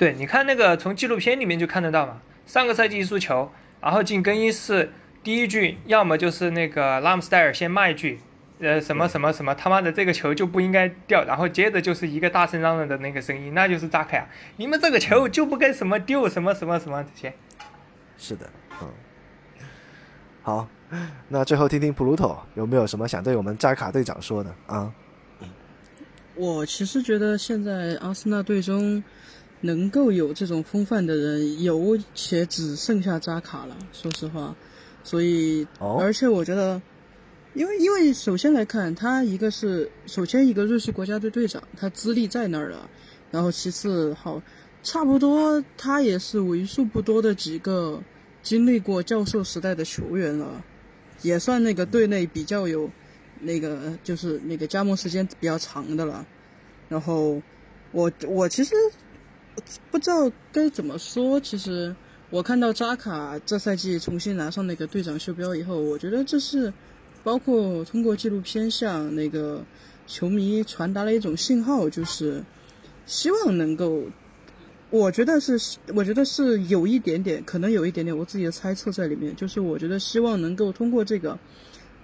S7: 对，你看那个从纪录片里面就看得到嘛，上个赛季一输球，然后进更衣室第一句要么就是那个拉姆斯戴尔先骂一句。呃，什么什么什么，他妈的这个球就不应该掉，然后接着就是一个大声嚷嚷的那个声音，那就是扎克呀，你们这个球就不该什么丢什么什么什么这些。
S3: 是的，嗯，好，那最后听听普鲁托有没有什么想对我们扎卡队长说的啊？
S8: 我其实觉得现在阿森纳队中能够有这种风范的人有且只剩下扎卡了，说实话，所以，而且我觉得。因为，因为首先来看，他一个是首先一个瑞士国家队队长，他资历在那儿了。然后其次，好，差不多他也是为数不多的几个经历过教授时代的球员了，也算那个队内比较有那个就是那个加盟时间比较长的了。然后我我其实不知道该怎么说，其实我看到扎卡这赛季重新拿上那个队长袖标以后，我觉得这是。包括通过纪录片向那个球迷传达了一种信号，就是希望能够，我觉得是，我觉得是有一点点，可能有一点点我自己的猜测在里面，就是我觉得希望能够通过这个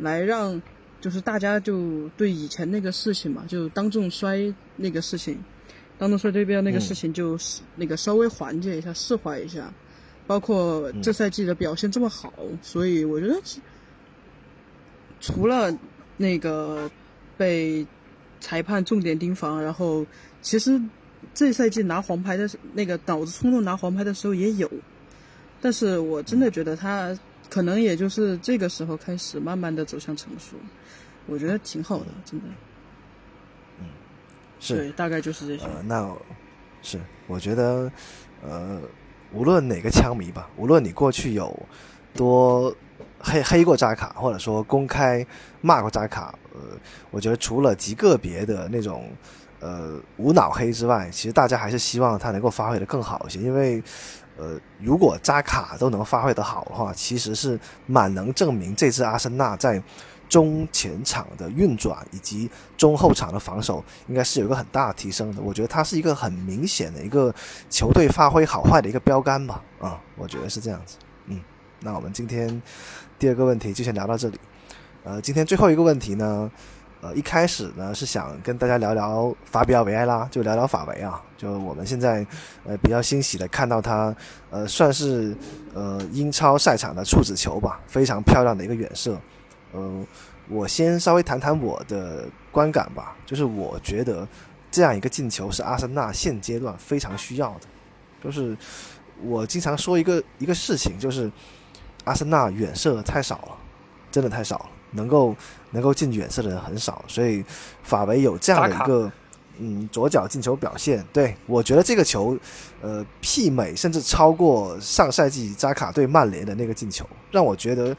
S8: 来让，就是大家就对以前那个事情嘛，就当众摔那个事情，当众摔对标那个事情，就那个稍微缓解一下，释怀一下。包括这赛季的表现这么好，所以我觉得。除了那个被裁判重点盯防，然后其实这赛季拿黄牌的那个脑子冲动拿黄牌的时候也有，但是我真的觉得他可能也就是这个时候开始慢慢的走向成熟，我觉得挺好的，真的。
S3: 嗯，是，
S8: 大概就是这些。
S3: 呃，那是我觉得，呃，无论哪个枪迷吧，无论你过去有多。黑黑过扎卡，或者说公开骂过扎卡，呃，我觉得除了极个别的那种呃无脑黑之外，其实大家还是希望他能够发挥的更好一些。因为，呃，如果扎卡都能发挥的好的话，其实是蛮能证明这支阿森纳在中前场的运转以及中后场的防守应该是有一个很大的提升的。我觉得它是一个很明显的一个球队发挥好坏的一个标杆吧。啊，我觉得是这样子。嗯，那我们今天。第二个问题就先聊到这里，呃，今天最后一个问题呢，呃，一开始呢是想跟大家聊聊法比奥维埃拉，就聊聊法维啊，就我们现在呃比较欣喜的看到他，呃，算是呃英超赛场的处子球吧，非常漂亮的一个远射，嗯，我先稍微谈谈我的观感吧，就是我觉得这样一个进球是阿森纳现阶段非常需要的，就是我经常说一个一个事情，就是。阿森纳远射太少了，真的太少了，能够能够进远射的人很少，所以法维有这样的一个嗯左脚进球表现，对我觉得这个球呃媲美甚至超过上赛季扎卡对曼联的那个进球，让我觉得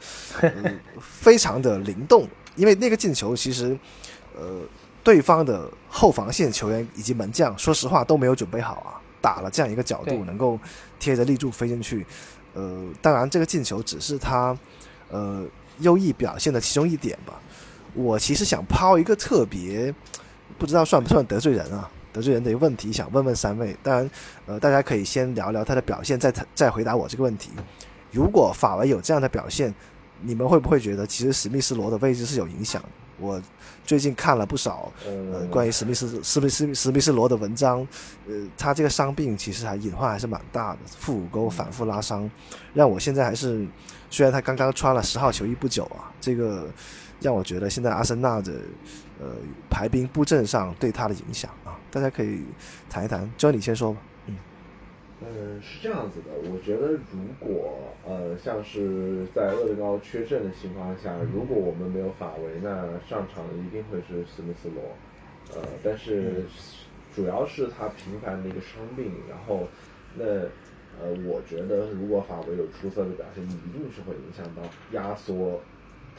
S3: 非常的灵动，因为那个进球其实呃对方的后防线球员以及门将说实话都没有准备好啊，打了这样一个角度能够贴着立柱飞进去。呃，当然，这个进球只是他，呃，优异表现的其中一点吧。我其实想抛一个特别，不知道算不算得罪人啊？得罪人的一个问题，想问问三位。当然，呃，大家可以先聊聊他的表现，再再回答我这个问题。如果法维有这样的表现，你们会不会觉得其实史密斯罗的位置是有影响的？我最近看了不少呃关于史密斯史密斯史密斯罗的文章，呃，他这个伤病其实还隐患还是蛮大的，腹股沟反复拉伤，让我现在还是虽然他刚刚穿了十号球衣不久啊，这个让我觉得现在阿森纳的呃排兵布阵上对他的影响啊，大家可以谈一谈，就你先说吧。
S6: 嗯，是这样子的。我觉得，如果呃，像是在厄德高缺阵的情况下，如果我们没有法维，那上场一定会是史密斯罗。呃，但是主要是他频繁的一个伤病，然后那呃，我觉得如果法维有出色的表现，一定是会影响到压缩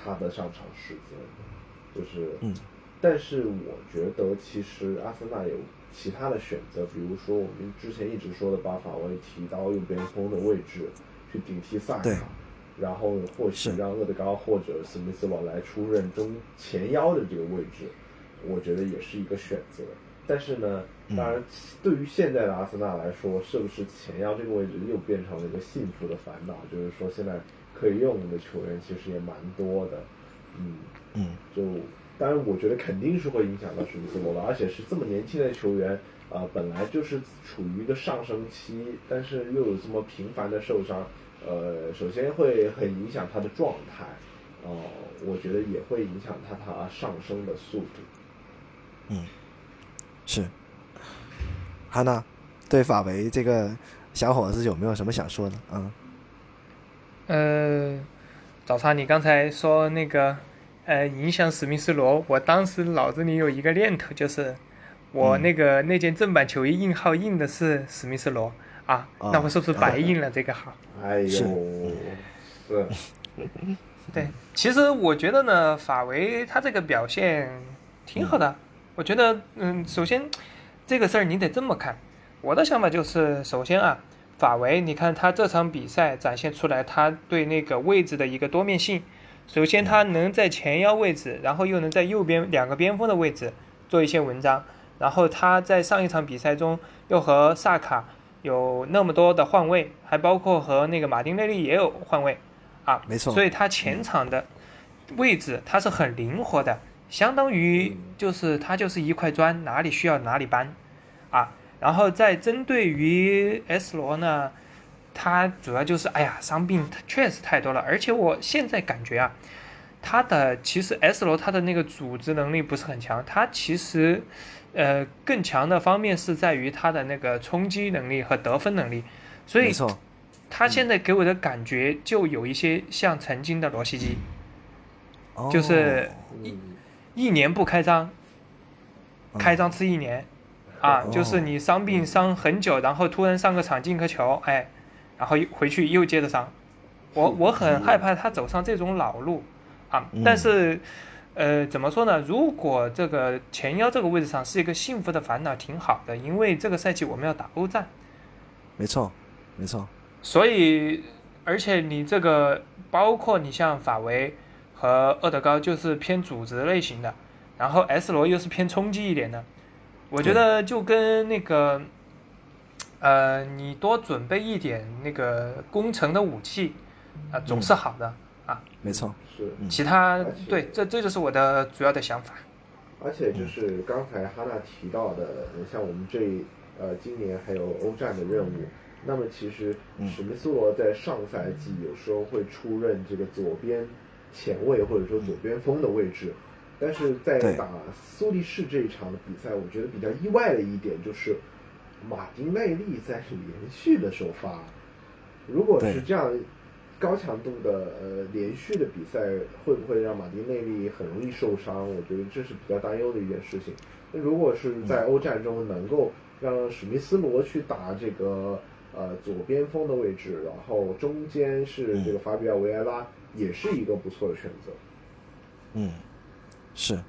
S6: 他的上场时间。就是，
S3: 嗯，
S6: 但是我觉得其实阿森纳有。其他的选择，比如说我们之前一直说的把法维提到右边锋的位置去顶替萨卡，然后或许让厄德高或者史密斯罗来出任中前腰的这个位置，我觉得也是一个选择。但是呢，当然，对于现在的阿森纳来说，是不是前腰这个位置又变成了一个幸福的烦恼？就是说，现在可以用的球员其实也蛮多的，嗯
S3: 嗯，
S6: 就当然，我觉得肯定是会影响到史密斯罗的，而且是这么年轻的球员，啊、本来就是处于一个上升期，但是又有这么频繁的受伤，呃，首先会很影响他的状态，哦、我觉得也会影响他他上升的速度。
S3: 嗯是。哈娜，对法维这个小伙子有没有什么想说的？嗯，
S7: 呃，早茶，你刚才说那个呃影响史密斯罗，我当时脑子里有一个念头，就是我
S3: 嗯
S7: 那个、那件正版球衣印号印的是史密斯罗啊，
S3: 啊
S7: 那我是不是白印了这个号？
S6: 哎呦，
S3: 是
S6: 是，*laughs*
S7: 对，其实我觉得呢，法维他这个表现挺好的。我觉得，嗯，首先这个事儿你得这么看。我的想法就是，首先啊，法维，你看他这场比赛展现出来他对那个位置的一个多面性。首先，他能在前腰位置，然后又能在右边两个边锋的位置做一些文章。然后他在上一场比赛中又和萨卡有那么多的换位，还包括和那个马丁内利也有换位啊，
S3: 没错
S7: 所以他前场的位置他是很灵活的，相当于就是他就是一块砖，哪里需要哪里搬啊。然后再针对于 S 罗呢，他主要就是哎呀伤病确实太多了，而且我现在感觉啊，他的其实 S 罗他的那个组织能力不是很强，他其实呃更强的方面是在于他的那个冲击能力和得分能力，所以他现在给我的感觉就有一些像曾经的罗西基，
S3: 哦。
S7: 就是
S6: 一，
S7: 一年不开张，
S3: 嗯。
S7: 开张吃一年，啊，
S3: 哦。
S7: 就是你伤病伤很久，然后突然上个场进个球，哎，然后又回去又接着伤，我我很害怕他走上这种老路啊
S3: 嗯，
S7: 但是。呃，怎么说呢？如果这个前腰这个位置上是一个幸福的烦恼，挺好的，因为这个赛季我们要打欧战，
S3: 没错，没错，
S7: 所以，而且你这个包括你像法维和厄德高就是偏组织类型的，然后 S 罗又是偏冲击一点的，我觉得就跟那个，呃，你多准备一点那个攻城的武器，啊、总是好的啊。
S3: 没错，
S6: 是。
S3: 嗯
S7: 其他对，这这就是我的主要的想法。
S6: 而且就是刚才哈娜提到的，像我们这呃今年还有欧战的任务，那么其实
S3: 嗯
S6: 史密斯罗在上赛季有时候会出任这个左边前卫或者说左边锋的位置，但是在打苏黎世这一场的比赛，我觉得比较意外的一点就是马丁内利在连续的首发，如果是这样。高强度的呃连续的比赛会不会让马丁内利很容易受伤？我觉得这是比较担忧的一件事情。那如果是在欧战中能够让史密斯罗去打这个呃左边锋的位置，然后中间是这个法比奥维埃拉，也是一个不错的选择。
S3: 嗯，是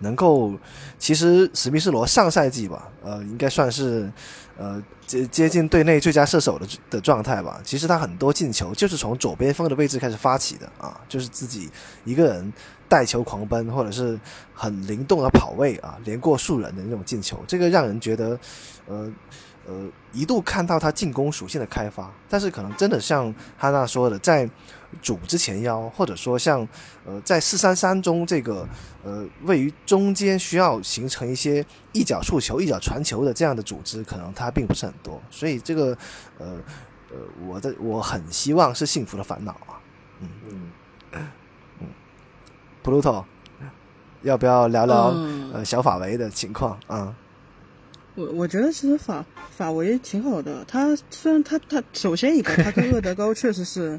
S3: 能够，其实史密斯罗上赛季吧，呃，应该算是呃接接近队内最佳射手的的状态吧。其实他很多进球就是从左边锋的位置开始发起的啊，就是自己一个人带球狂奔，或者是很灵动的跑位啊，连过数人的那种进球，这个让人觉得，呃。呃，一度看到他进攻属性的开发，但是可能真的像哈娜说的，在主之前腰，或者说像呃在四三三中这个呃位于中间需要形成一些一脚触球、一脚传球的这样的组织，可能它并不是很多，所以这个呃呃，我的我很希望是幸福的烦恼啊。
S6: 嗯。
S3: 嗯，Pluto，要不要聊聊、
S8: 嗯。
S3: 呃小法维的情况？啊？
S8: 我我觉得其实法法维挺好的，他虽然他他首先一个他跟厄德高确实是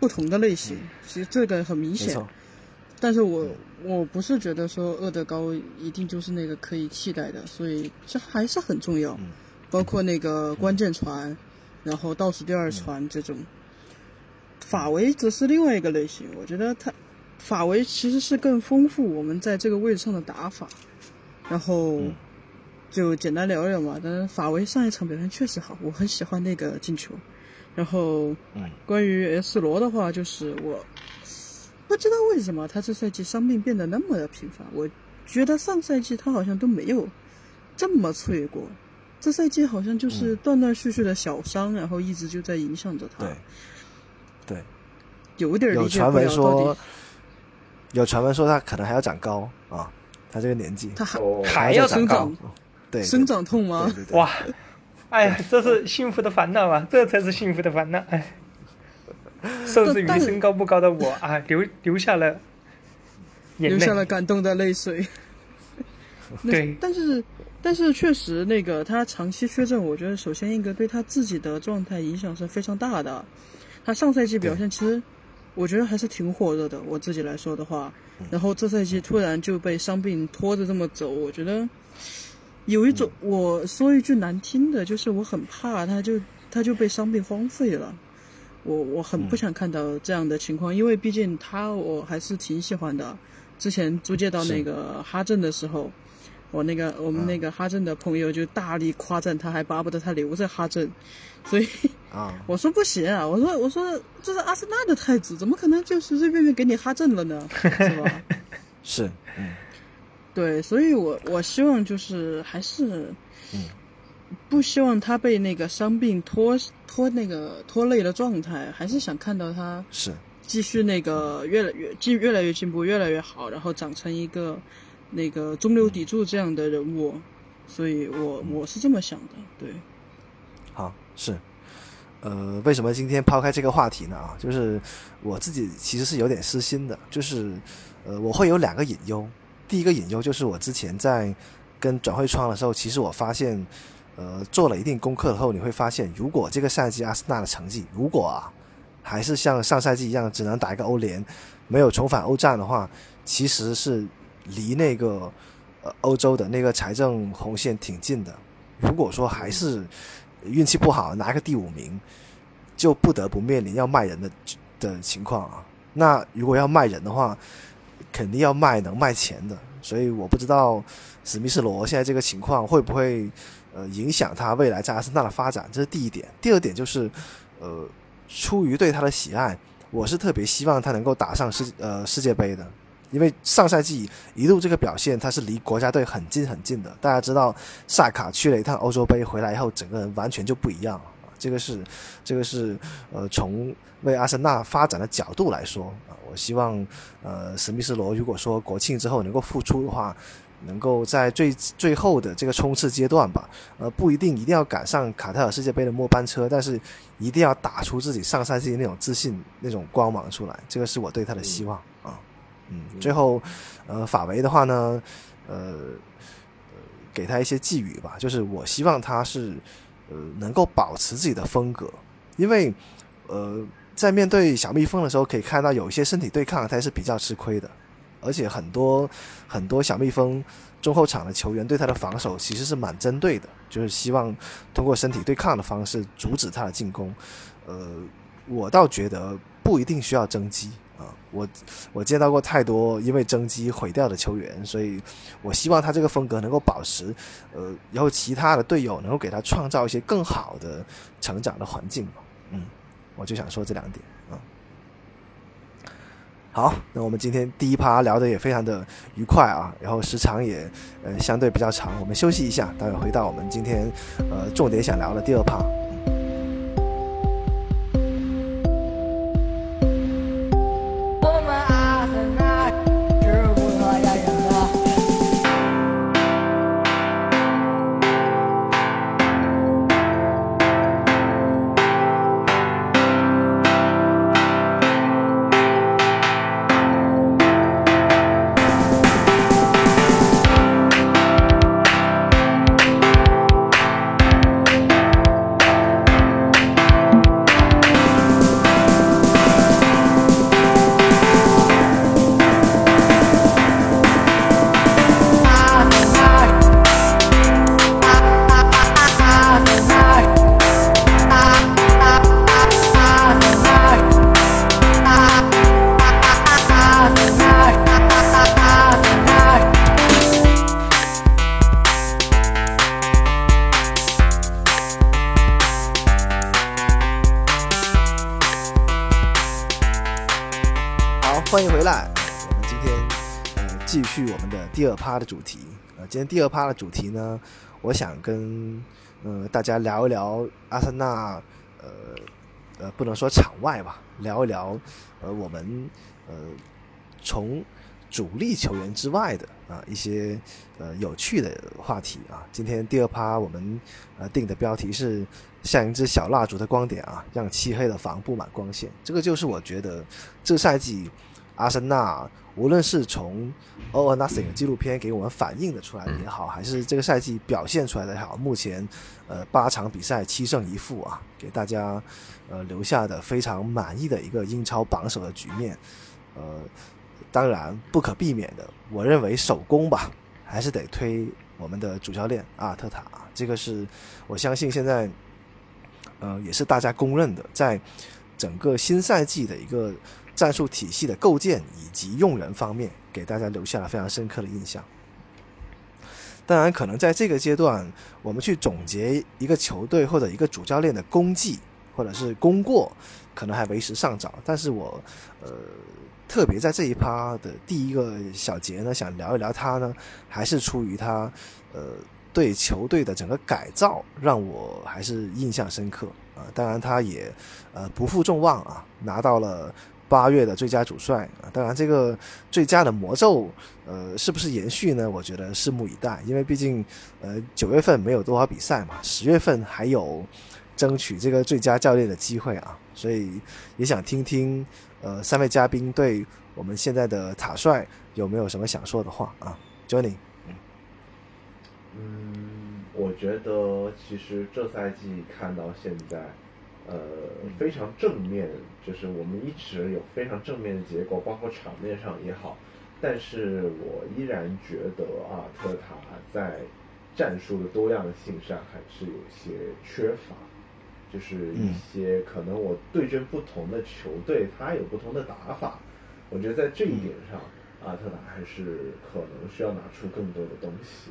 S8: 不同的类型，其实这个很明显。但是我我不是觉得说厄德高一定就是那个可以替代的，所以这还是很重要
S3: 嗯。
S8: 包括那个关键船，然后倒数第二船这种。法维则是另外一个类型，我觉得他法维其实是更丰富我们在这个位置上的打法，然后
S3: 嗯
S8: 就简单聊聊嘛。但是法维上一场表现确实好，我很喜欢那个进球，然后
S3: 嗯。
S8: 关于 S 罗的话，就是我不知道为什么他这赛季伤病变得那么的频繁，我觉得上赛季他好像都没有这么脆过。这赛季好像就是断断续续的小伤，然后一直就在影响着他。
S3: 对，对，
S8: 有点
S3: 有
S8: 理解不了到
S3: 传闻说
S8: 底，
S3: 有传闻说他可能还要长高啊，他这个年纪。
S8: 他还
S6: 哦，
S7: 还要
S8: 生
S3: 长高。
S8: 长，
S3: 对，
S8: 生长痛吗
S3: 对？对对，
S7: 哇，哎呀，这是幸福的烦恼啊，这才是幸福的烦恼。哎，受制于
S8: 但
S7: 身高不高的我啊，流流下了眼泪。
S8: 流下了感动的泪水。*laughs* 那
S7: 对
S8: 但是但是确实，那个他长期缺阵，我觉得首先一个对他自己的状态影响是非常大的。他上赛季表现其实我觉得还是挺火热的，我自己来说的话，然后这赛季突然就被伤病拖着这么走，我觉得有一种我说一句难听的，就是我很怕他就他就被伤病荒废了。我我很不想看到这样的情况，因为毕竟他我还是挺喜欢的。之前租借到那个哈镇的时候，我那个我们那个哈镇的朋友就大力夸赞他，还巴不得他留在哈镇，所以
S3: 啊，*laughs*
S8: 我说不行啊，我说我说这是阿森纳的太子，怎么可能就随随便便给你哈镇了呢？是吧？*laughs*
S3: 是，嗯
S8: 对，所以我我希望就是还是，
S3: 嗯
S8: 不希望他被那个伤病拖拖那个拖累的状态，还是想看到他
S3: 是，
S8: 继续那个越来越进越来越进步，越来越好，然后长成一个那个中流砥柱这样的人物，所以我我是这么想的，对，
S3: 好是。呃，为什么今天抛开这个话题呢？啊，就是我自己其实是有点私心的，就是呃，我会有两个隐忧。第一个隐忧就是我之前在跟转会窗的时候，其实我发现，呃，做了一定功课后，你会发现，如果这个赛季阿森纳的成绩，如果啊，还是像上赛季一样只能打一个欧联，没有重返欧战的话，其实是离那个呃欧洲的那个财政红线挺近的。如果说还是运气不好拿个第五名，就不得不面临要卖人的的情况啊。那如果要卖人的话，肯定要卖能卖钱的。所以我不知道史密斯罗现在这个情况会不会呃影响他未来在阿森纳的发展，这是第一点。第二点就是呃，出于对他的喜爱，我是特别希望他能够打上世呃世界杯的。因为上赛季一路这个表现，他是离国家队很近很近的。大家知道，萨卡去了一趟欧洲杯回来以后，整个人完全就不一样了。这个是，这个是，呃，从为阿森纳发展的角度来说，我希望，呃，史密斯罗如果说国庆之后能够复出的话，能够在最最后的这个冲刺阶段吧，呃，不一定一定要赶上卡塔尔世界杯的末班车，但是一定要打出自己上赛季那种自信、那种光芒出来。这个是我对他的希望啊。嗯，最后，呃，法维的话呢，呃，给他一些寄语吧，就是我希望他是，呃，能够保持自己的风格，因为，呃，在面对小蜜蜂的时候，可以看到有一些身体对抗他是比较吃亏的，而且很多很多小蜜蜂中后场的球员对他的防守其实是蛮针对的，就是希望通过身体对抗的方式阻止他的进攻。呃，我倒觉得不一定需要增肌啊，我我见到过太多因为增肌毁掉的球员，所以我希望他这个风格能够保持，呃，然后其他的队友能够给他创造一些更好的成长的环境。嗯，我就想说这两点啊。好，那我们今天第一趴聊的也非常的愉快啊，然后时长也呃相对比较长，我们休息一下，待会回到我们今天呃重点想聊的第二趴。趴的主题。呃，今天第二趴的主题呢，我想跟呃大家聊一聊阿森纳，呃呃，不能说场外吧，聊一聊呃我们呃从主力球员之外的啊一些呃有趣的话题啊。今天第二趴我们呃定的标题是像一支小蜡烛的光点啊，让漆黑的房布满光线。这个就是我觉得这赛季阿森纳无论是从 All or Nothing 的纪录片给我们反映的出来也好，还是这个赛季表现出来的也好，目前呃八场比赛七胜一负啊，给大家呃留下的非常满意的一个英超榜首的局面。呃，当然不可避免的，我认为首攻吧，还是得推我们的主教练阿尔特塔，这个是我相信现在呃也是大家公认的，在整个新赛季的一个战术体系的构建以及用人方面，给大家留下了非常深刻的印象。当然，可能在这个阶段，我们去总结一个球队或者一个主教练的功绩或者是功过，可能还为时尚早。但是我呃，特别在这一趴的第一个小节呢，想聊一聊他呢，还是出于他呃对球队的整个改造，让我还是印象深刻啊。当然，他也呃不负众望啊，拿到了。八月的最佳主帅啊，当然这个最佳的魔咒，呃，是不是延续呢？我觉得拭目以待，因为毕竟，呃，九月份没有多少比赛嘛，十月份还有争取这个最佳教练的机会啊，所以也想听听，呃，三位嘉宾对我们现在的塔帅有没有什么想说的话啊，Johnny，
S6: 嗯，我觉得其实这赛季看到现在。呃，非常正面，就是我们一直有非常正面的结果，包括场面上也好。但是我依然觉得阿特塔在战术的多样性上还是有些缺乏，就是一些可能我对阵不同的球队，他有不同的打法。我觉得在这一点上，阿特塔还是可能需要拿出更多的东西。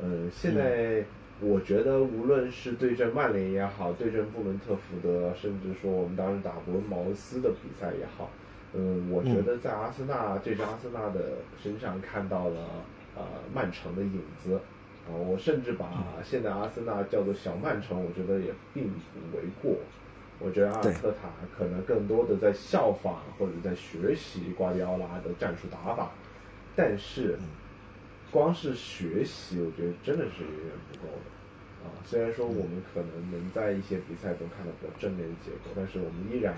S6: 呃，现在。我觉得无论是对阵曼联也好，对阵布伦特福德，甚至说我们当时打伯恩茅斯的比赛也好，嗯，我觉得在阿森纳这支阿森纳的身上看到了呃曼城的影子，啊，我甚至把现在阿森纳叫做小曼城，我觉得也并不为过。我觉得阿尔特塔可能更多的在效仿或者在学习瓜迪奥拉的战术打法，但是。光是学习，我觉得真的是远远不够的啊！虽然说我们可能能在一些比赛中看到比较正面的结果，但是我们依然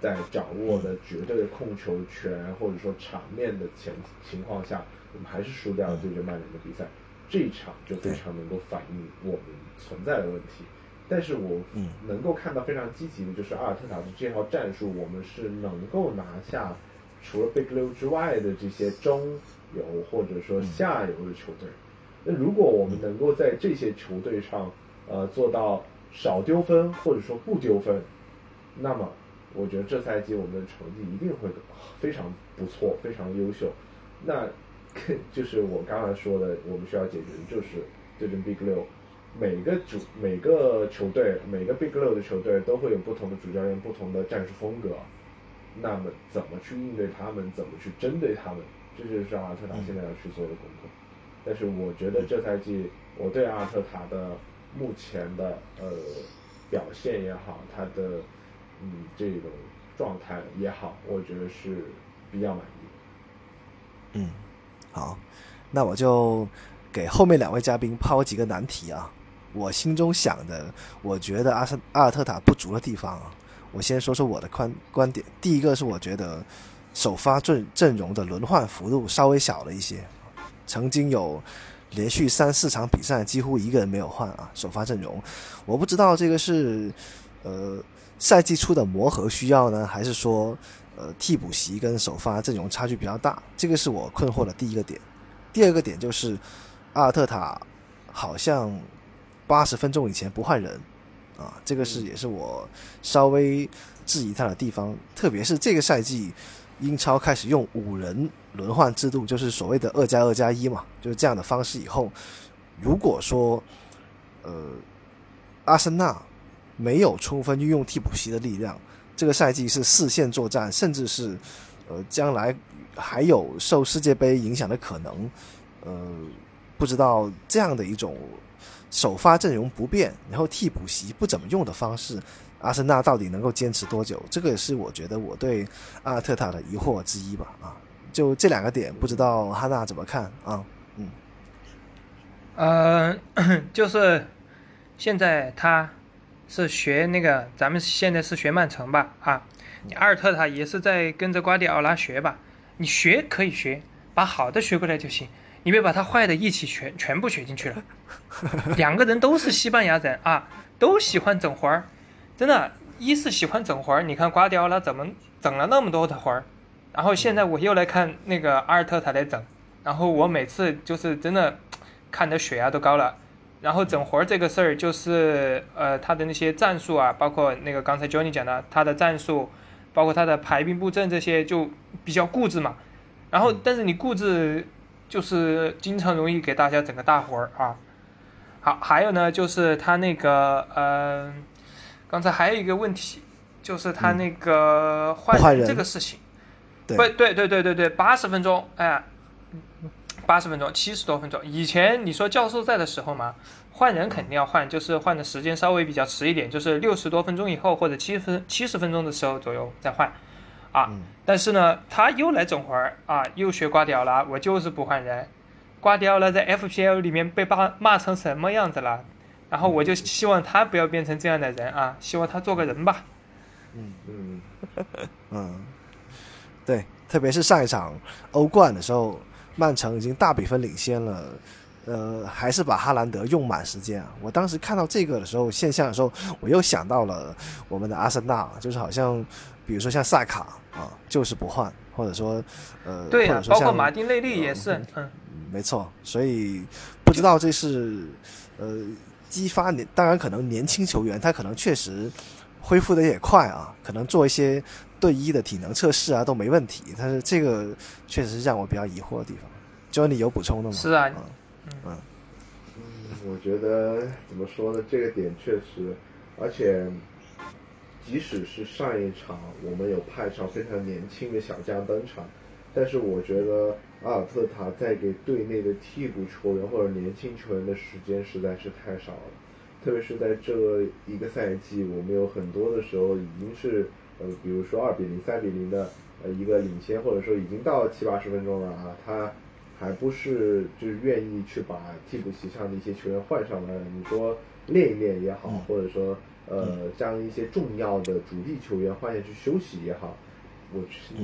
S6: 在掌握的绝对的控球权或者说场面的前情况下，我们还是输掉了对阵曼联的比赛。这一场就非常能够反映我们存在的问题。但是我能够看到非常积极的就是阿尔特塔的这套战术，我们是能够拿下除了 Big 六之外的这些中。游或者说下游的球队，那如果我们能够在这些球队上，呃，做到少丢分或者说不丢分，那么我觉得这赛季我们的成绩一定会非常不错，非常优秀。那 *laughs* 就是我刚才说的，我们需要解决的就是对阵 Big 六，每个主每个球队每个 Big 六的球队都会有不同的主教练、不同的战术风格，那么怎么去应对他们，怎么去针对他们？这就是阿特塔现在要去做的功课，但是我觉得这赛季我对阿尔特塔的目前的呃表现也好，他的嗯这种状态也好，我觉得是比较满意。
S3: 嗯，好，那我就给后面两位嘉宾抛几个难题啊。我心中想的，我觉得阿森阿尔特塔不足的地方啊，我先说说我的观观点。第一个是我觉得。首发阵阵容的轮换幅度稍微小了一些，曾经有连续三四场比赛几乎一个人没有换啊。首发阵容，我不知道这个是呃赛季初的磨合需要呢，还是说呃替补席跟首发阵容差距比较大？这个是我困惑的第一个点。第二个点就是阿尔特塔好像八十分钟以前不换人啊，这个是也是我稍微质疑他的地方，特别是这个赛季。英超开始用五人轮换制度，就是所谓的二加二加一嘛，就是这样的方式。以后如果说，呃，阿森纳没有充分运用替补席的力量，这个赛季是四线作战，甚至是呃，将来还有受世界杯影响的可能，呃，不知道这样的一种首发阵容不变，然后替补席不怎么用的方式，阿森纳到底能够坚持多久？这个也是我觉得我对阿尔特塔的疑惑之一吧。啊，就这两个点，不知道哈娜怎么看啊？嗯，
S7: 呃，*coughs* 就是现在他是学那个，咱们现在是学曼城吧？啊，你阿尔特塔也是在跟着瓜迪奥拉学吧？你学可以学，把好的学过来就行，你别把他坏的一起全全部学进去了。*laughs* 两个人都是西班牙人啊，都喜欢整活儿，真的，一是喜欢整活儿。你看瓜迪奥拉怎么整了那么多的活儿，然后现在我又来看那个阿尔特塔来整，然后我每次就是真的看的血压都高了。然后整活儿这个事儿，就是呃他的那些战术啊，包括那个刚才 Johnny 讲的他的战术，包括他的排兵布阵这些，就比较固执嘛。然后但是你固执，就是经常容易给大家整个大活儿啊。好，还有呢，就是他那个呃，刚才还有一个问题，就是他那个换人这个事情。
S3: 对
S7: 对对对对对，八十分钟，哎，八十分钟，七十多分钟。以前你说教授在的时候嘛，换人肯定要换，就是换的时间稍微比较迟一点，就是六十多分钟以后或者七分七十分钟的时候左右再换，啊。但是呢，他又来整活儿啊，又学瓜迪奥拉，我就是不换人。瓜迪奥拉在 FPL 里面被骂骂成什么样子了？然后我就希望他不要变成这样的人啊，希望他做个人吧。
S6: 嗯，
S3: 嗯嗯，*laughs* 对，特别是上一场欧冠的时候，曼城已经大比分领先了，呃，还是把哈兰德用满时间啊。我当时看到这个的时候现象的时候，我又想到了我们的阿森纳，就是好像比如说像萨卡啊，就是不换，或者说呃，
S7: 对包括马丁内利也是，嗯，
S3: 没错，所以不知道这是呃激发年，当然可能年轻球员他可能确实恢复的也快啊，可能做一些对一的体能测试啊都没问题，但是这个确实是让我比较疑惑的地方。就你有补充的吗？
S7: 是啊
S3: 嗯嗯
S6: 我觉得怎么说呢？这个点确实，而且即使是上一场我们有派上非常年轻的小将登场，但是我觉得阿尔特塔在给队内的替补球员或者年轻球员的时间实在是太少了。特别是在这一个赛季，我们有很多的时候已经是呃，比如说二比零、三比零的呃一个领先，或者说已经到七八十分钟了啊，他还不是就是愿意去把替补席上的一些球员换上来。你说练一练也好，或者说呃将一些重要的主力球员换下去休息也好，我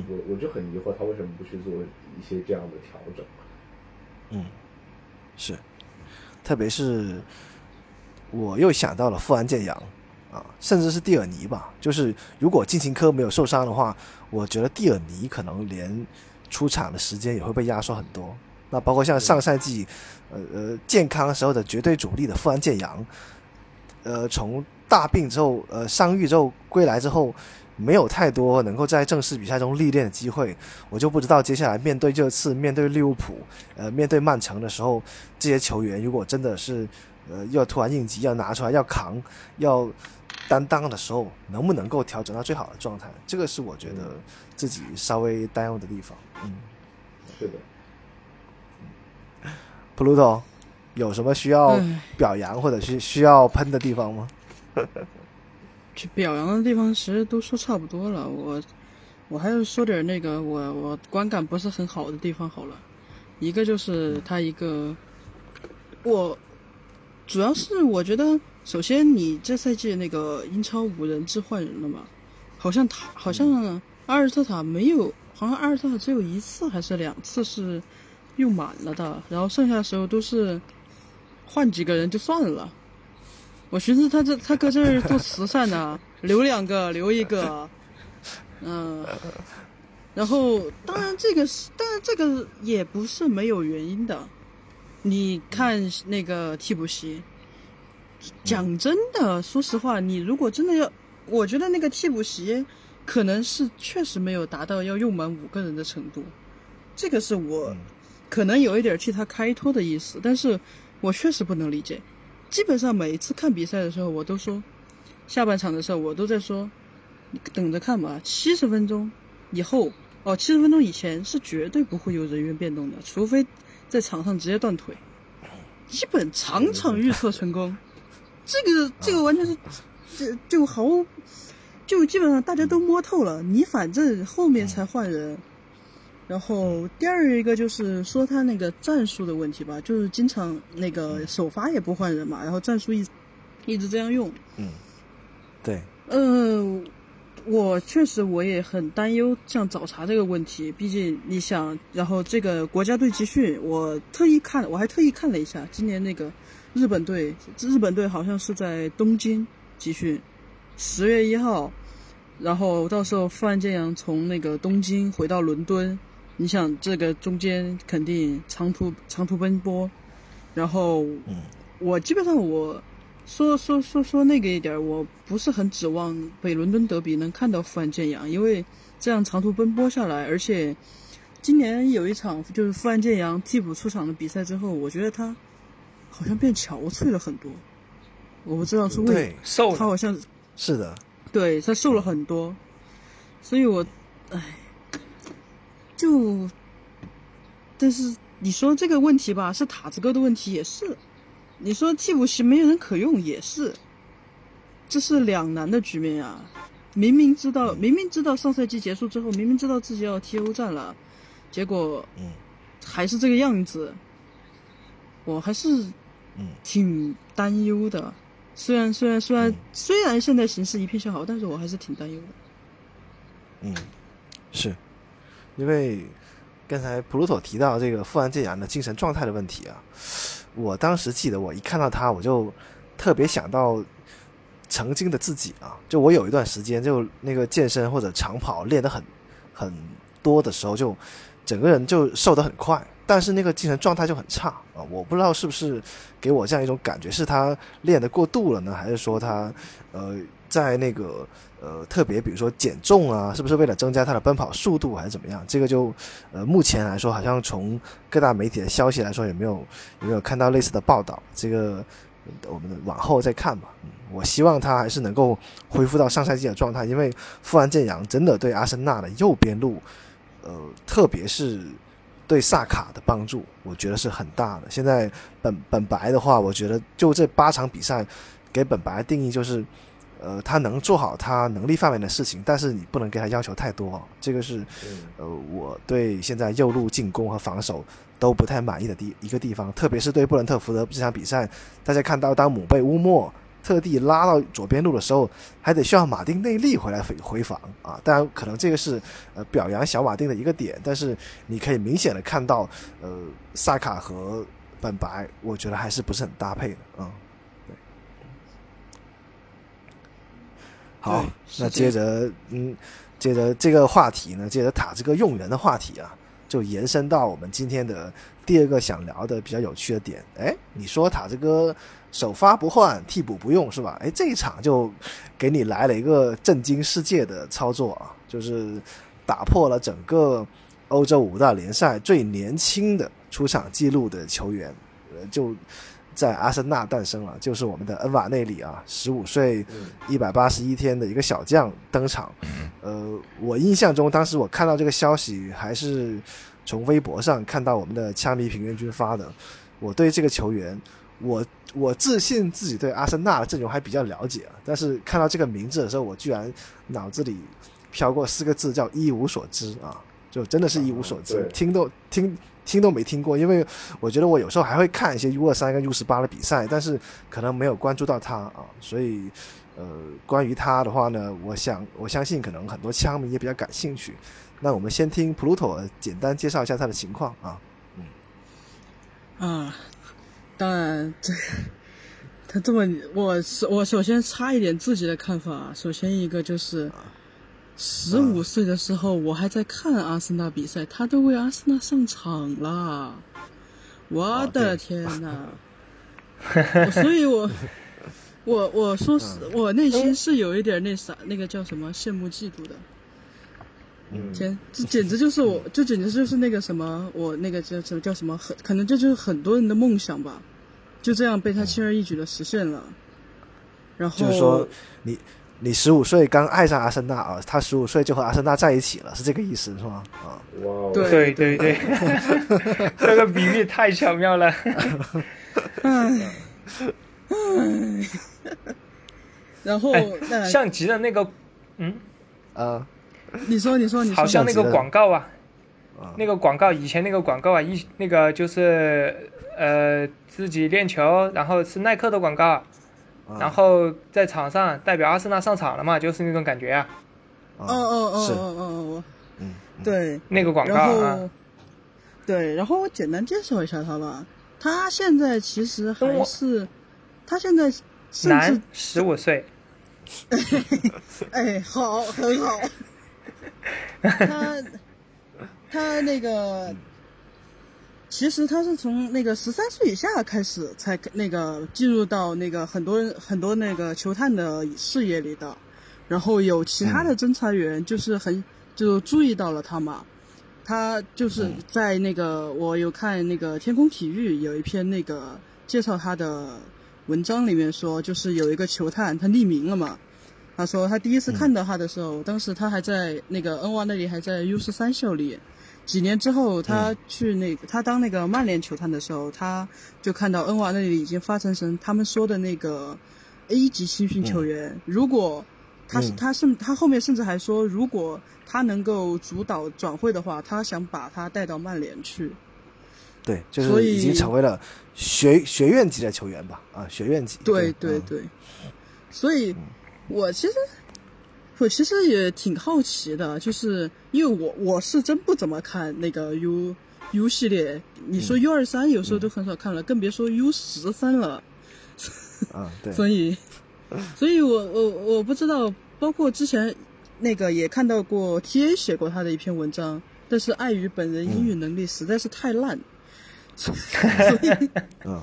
S6: 我我就很疑惑他为什么不去做一些这样的调整。
S3: 嗯，是，特别是我又想到了富安健洋啊，甚至是蒂尔尼吧。就是如果金琴科没有受伤的话，我觉得蒂尔尼可能连出场的时间也会被压缩很多。那包括像上赛季，呃呃健康时候的绝对主力的富安健洋，呃从大病之后，呃伤愈之后归来之后，没有太多能够在正式比赛中历练的机会，我就不知道接下来面对这次面对利物浦，呃面对曼城的时候，这些球员如果真的是呃要突然应急要拿出来要扛要担当的时候，能不能够调整到最好的状态？这个是我觉得自己稍微担忧的地方。嗯
S6: 是的
S3: ，，Pluto 有什么需要表扬或者是需要喷的地方吗？*laughs*
S8: 去表扬的地方其实都说差不多了，我我还是说点那个我我观感不是很好的地方好了。一个就是他一个，我主要是我觉得，首先你这赛季那个英超五人制换人了嘛，好像他好像阿尔特塔没有，好像阿尔特塔只有一次还是两次是用满了的，然后剩下的时候都是换几个人就算了。我寻思他这他搁这儿做慈善呢，*laughs* 留两个留一个，嗯、然后当然这个是，当然这个也不是没有原因的。你看那个替补席，讲真的，说实话，你如果真的要，我觉得那个替补席可能是确实没有达到要用满五个人的程度，这个是我可能有一点替他开脱的意思，但是我确实不能理解。基本上每一次看比赛的时候，我都说，下半场的时候我都在说，你等着看吧，七十分钟以后哦，七十分钟以前是绝对不会有人员变动的，除非在场上直接断腿，基本场场预测成功。这个这个完全是，这就毫无，就基本上大家都摸透了，你反正后面才换人。然后第二一个就是说他那个战术的问题吧，就是经常那个首发也不换人嘛，然后战术一一直这样用。
S3: 嗯，对，
S8: 嗯，我确实我也很担忧像找茬这个问题，毕竟你想，然后这个国家队集训，我特意看，我还特意看了一下，今年那个日本队，日本队好像是在东京集训，十月一号，然后到时候富安健洋从那个东京回到伦敦。你想这个中间肯定长途长途奔波，然后，我基本上我说说说说那个一点，我不是很指望北伦敦德比能看到富安健洋，因为这样长途奔波下来，而且今年有一场就是富安健阳替补出场的比赛之后，我觉得他好像变憔悴了很多，我不知道是为
S7: 瘦，
S8: 他好像
S3: 是的，
S8: 对 *laughs* 他瘦了很多，所以我唉。就，但是你说这个问题吧，是塔子哥的问题也是，你说替补席没人可用也是，这是两难的局面啊！明明知道，明明知道上赛季结束之后，明明知道自己要踢欧战了，结果，
S3: 嗯，
S8: 还是这个样子，我还是，
S3: 嗯，
S8: 挺担忧的。虽然虽然虽然虽然现在形势一片向好，但是我还是挺担忧的。
S3: 嗯，是。因为刚才普鲁托提到这个富安健洋的精神状态的问题啊，我当时记得我一看到他，我就特别想到曾经的自己啊。就我有一段时间就那个健身或者长跑练得很很多的时候，就整个人就瘦得很快，但是那个精神状态就很差啊。我不知道是不是给我这样一种感觉，是他练得过度了呢，还是说他呃在那个。呃，特别比如说减重啊，是不是为了增加他的奔跑速度，还是怎么样？这个就呃，目前来说，好像从各大媒体的消息来说，有没有有没有看到类似的报道？这个我们往后再看吧。我希望他还是能够恢复到上赛季的状态，因为富安健洋真的对阿森纳的右边路，呃，特别是对萨卡的帮助，我觉得是很大的。现在本本白的话，我觉得就这八场比赛，给本白的定义就是。呃，他能做好他能力范围的事情，但是你不能给他要求太多，这个是，呃，我对现在右路进攻和防守都不太满意的地一个地方，特别是对布伦特福德这场比赛，大家看到当姆贝乌莫特地拉到左边路的时候，还得需要马丁内利回来回回防啊，当然可能这个是呃表扬小马丁的一个点，但是你可以明显的看到，呃，萨卡和本白，我觉得还是不是很搭配的啊。好，那接着，嗯，接着这个话题呢，接着塔这个用人的话题啊，就延伸到我们今天的第二个想聊的比较有趣的点。哎，你说塔这个首发不换，替补不用是吧？哎，这一场就给你来了一个震惊世界的操作啊，就是打破了整个欧洲五大联赛最年轻的出场记录的球员，呃，就。在阿森纳诞生了，就是我们的恩瓦内里啊，十五岁，一百八十一天的一个小将登场。呃，我印象中，当时我看到这个消息，还是从微博上看到我们的枪迷平原君发的。我对这个球员，我我自信自己对阿森纳的阵容还比较了解啊，但是看到这个名字的时候，我居然脑子里飘过四个字，叫一无所知啊，就真的是一无所知，听都听。听都没听过，因为我觉得我有时候还会看一些 U 二三跟 U 十八的比赛，但是可能没有关注到他啊，所以呃，关于他的话呢，我想我相信可能很多枪迷也比较感兴趣。那我们先听 Pluto 简单介绍一下他的情况啊，
S8: 嗯，啊，当然这他这么，我我首先插一点自己的看法，首先一个就是。十五岁的时候，我还在看阿森纳比赛，他都为阿森纳上场了，我的天呐！所以，*laughs* 我我我说是我内心是有一点那啥，那个叫什么羡慕嫉妒的。天，这简直就是我，这简直就是那个什么，我那个叫什么叫什么，很可能这就是很多人的梦想吧，就这样被他轻而易举的实现了。然后
S3: 就是说你。你十五岁刚爱上阿森纳啊，他十五岁就和阿森纳在一起了，是这个意思是吗？啊，
S6: 哇哦，
S8: 对
S7: 对对 *laughs* 对，这个比喻太巧妙了。*laughs*
S8: 然后
S7: 哎像极了那个，嗯，
S3: 啊。
S8: 你说你说你说，
S7: 好像那个广告啊，
S3: 啊，
S7: 那个广告以前那个广告啊，一那个就是呃自己练球，然后是耐克的广告，
S3: 啊
S7: 然后在场上代表阿森纳上场了嘛，就是那种感觉啊，
S3: 哦
S8: 哦哦哦
S3: 是。
S8: 哦哦，
S3: 嗯，嗯。
S8: 对，
S7: 那个广告啊，
S8: 对，然后我简单介绍一下他吧。他现在其实还是，他现在
S7: 男十五岁，*laughs*
S8: 哎，好，很好。*laughs* 他他那个，其实他是从那个十三岁以下开始才那个进入到那个很多很多那个球探的视野里的，然后有其他的侦查员就是很就注意到了他嘛。他就是在那个我有看那个天空体育有一篇那个介绍他的文章里面说，就是有一个球探他匿名了嘛，他说他第一次看到他的时候，当时他还在那个恩瓦那里还在 U 十三效力。几年之后，他去那个、他当那个曼联球探的时候，他就看到恩瓦那里已经发展成他们说的那个 A 级新训球员。如果他是
S3: 嗯
S8: 他甚他后面甚至还说，如果他能够主导转会的话，他想把他带到曼联去。
S3: 对，就是已经成为了学学院级的球员吧？啊，学院级。
S8: 对
S3: 对
S8: 对，所以，我其实我其实也挺好奇的，就是因为我我是真不怎么看那个 U U 系列，你说 U 二三有时候都很少看了，更别说 U 十三了。
S3: 啊，对，*laughs*
S8: 所以，*laughs* 所以我我我不知道，包括之前那个也看到过 T A 写过他的一篇文章，但是碍于本人英语能力实在是太烂，*laughs* 所以
S3: 嗯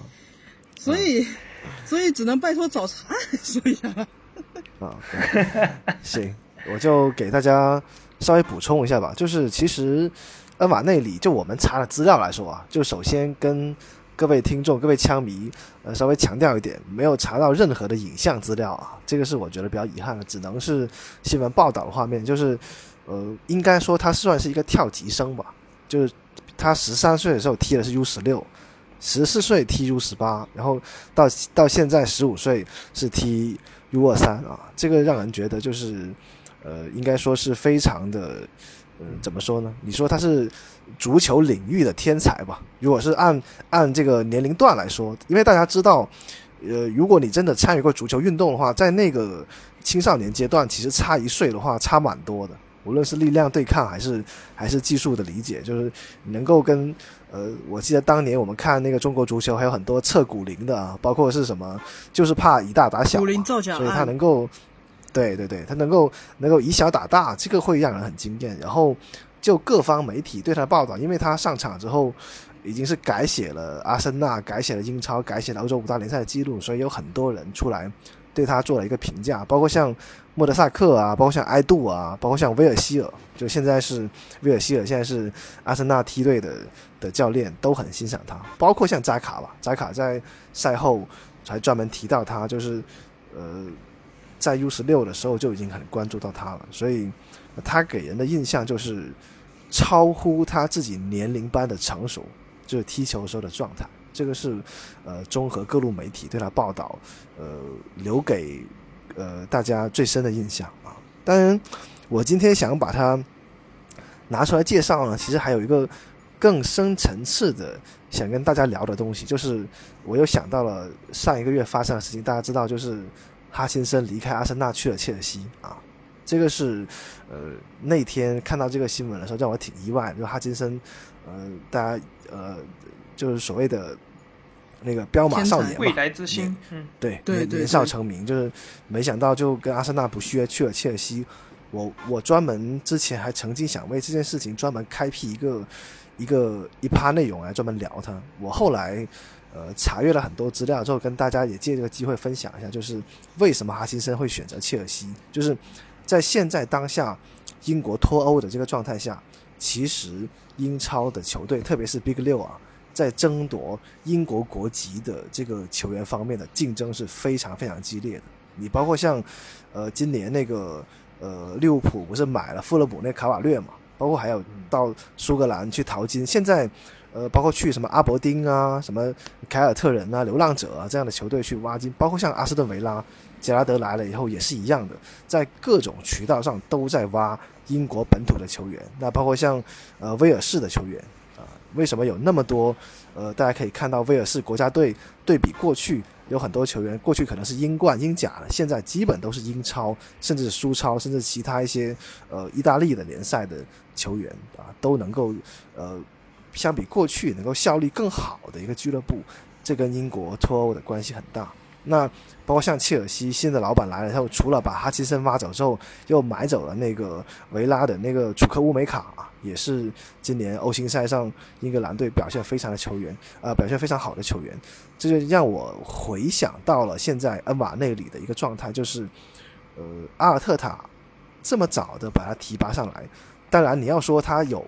S8: 所以所以只能拜托早茶说一下。
S3: 啊，行，我就给大家稍微补充一下吧。就是其实恩瓦内里，就我们查的资料来说啊，就首先跟各位听众、各位枪迷，呃，稍微强调一点，没有查到任何的影像资料啊，这个是我觉得比较遗憾的，只能是新闻报道的画面。就是呃，应该说他算是一个跳级生吧，就是他十三岁的时候踢的是 U 十六。十四岁踢 U 十八，然后到到现在十五岁是踢 U 二三啊，这个让人觉得就是，呃，应该说是非常的，呃，怎么说呢？你说他是足球领域的天才吧？如果是按按这个年龄段来说，因为大家知道，呃，如果你真的参与过足球运动的话，在那个青少年阶段，其实差一岁的话差蛮多的，无论是力量对抗还是还是技术的理解，就是能够跟。呃，我记得当年我们看那个中国足球，还有很多测骨龄的啊，包括是什么，就是怕以大打小，
S8: 骨龄造假
S3: 所以他能够，对对对，他能够能够以小打大，这个会让人很惊艳。然后就各方媒体对他的报道，因为他上场之后已经是改写了阿森纳、改写了英超、改写了欧洲五大联赛的记录，所以有很多人出来对他做了一个评价，包括像莫德萨克啊，包括像埃杜啊，包括像威尔希尔，就现在是威尔希尔，现在是阿森纳梯队的的教练，都很欣赏他，包括像扎卡吧，扎卡在赛后还专门提到他，就是呃，在 U 十六的时候就已经很关注到他了，所以他给人的印象就是超乎他自己年龄般的成熟，就是踢球时候的状态。这个是呃综合各路媒体对他报道，呃留给呃大家最深的印象啊。当然，我今天想把它拿出来介绍呢，其实还有一个更深层次的想跟大家聊的东西，就是我又想到了上一个月发生的事情，大家知道就是哈辛森离开阿森纳去了切尔西啊。这个是，呃，那天看到这个新闻的时候，让我挺意外的。就哈金森，呃，大家呃，就是所谓的那个彪马少年嘛，
S7: 未来之星，嗯，
S3: 对
S8: 对
S3: 年少成名，就是没想到就跟阿森纳不续约去了切尔西。我我专门之前还曾经想为这件事情专门开辟一个一个一趴内容来专门聊他。我后来呃查阅了很多资料之后，跟大家也借这个机会分享一下，就是为什么哈辛森会选择切尔西，就是在现在当下英国脱欧的这个状态下，其实英超的球队，特别是 Big 六啊，在争夺英国国籍的这个球员方面的竞争是非常非常激烈的。你包括像呃今年那个呃利物浦不是买了富勒姆那卡瓦略嘛，包括还有到苏格兰去淘金，现在呃包括去什么阿伯丁啊、什么凯尔特人啊、流浪者啊这样的球队去挖金，包括像阿斯顿维拉、杰拉德来了以后也是一样的，在各种渠道上都在挖英国本土的球员，那包括像呃威尔士的球员。啊，为什么有那么多？呃，大家可以看到威尔士国家队对比过去有很多球员，过去可能是英冠、英甲的，现在基本都是英超，甚至是苏超，甚至其他一些呃意大利的联赛的球员啊，都能够呃相比过去能够效力更好的一个俱乐部，这跟英国脱欧的关系很大。那包括像切尔西新的老板来了以后，除了把哈奇森挖走之后，又买走了那个维拉的那个楚克乌梅卡，也是今年欧星赛上英格兰队表现非常的球员，呃，表现非常好的球员。这就让我回想到了现在恩瓦内里的一个状态，就是呃，阿尔特塔这么早的把他提拔上来，当然你要说他有。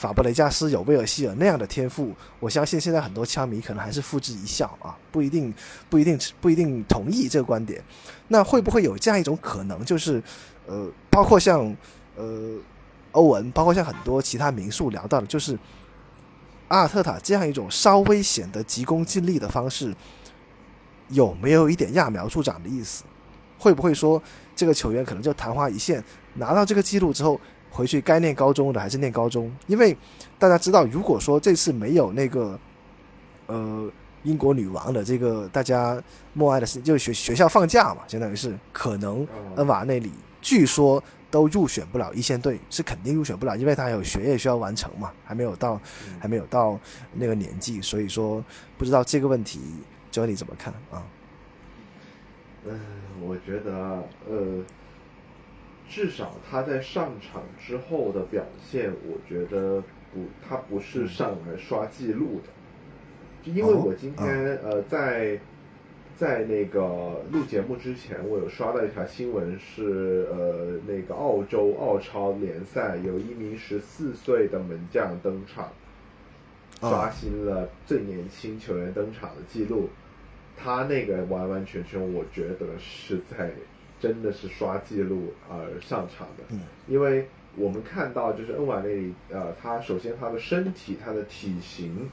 S3: 法布雷加斯有威尔希尔那样的天赋，我相信现在很多枪迷可能还是付之一笑啊，不一定，不一定，不一定同意这个观点。那会不会有这样一种可能，就是呃，包括像呃欧文，包括像很多其他民宿聊到的，就是阿尔特塔这样一种稍微显得急功近利的方式，有没有一点揠苗助长的意思？会不会说这个球员可能就昙花一现，拿到这个记录之后？回去该念高中的还是念高中，因为大家知道，如果说这次没有那个呃英国女王的这个大家默哀的事，就学学校放假嘛，相当于是可能恩瓦那里据说都入选不了一线队，是肯定入选不了，因为他还有学业需要完成嘛，还没有到还没有到那个年纪，所以说不知道这个问题，教你怎么看啊？
S6: 嗯，我觉得呃。至少他在上场之后的表现，我觉得不，他不是上来刷记录的。就因为我今天呃在在那个录节目之前，我有刷到一条新闻，是呃那个澳洲澳超联赛有一名十四岁的门将登场，刷新了最年轻球员登场的记录。他那个完完全全，我觉得是在。真的是刷记录而上场的，因为我们看到就是恩瓦内里，呃，他首先他的身体，他的体型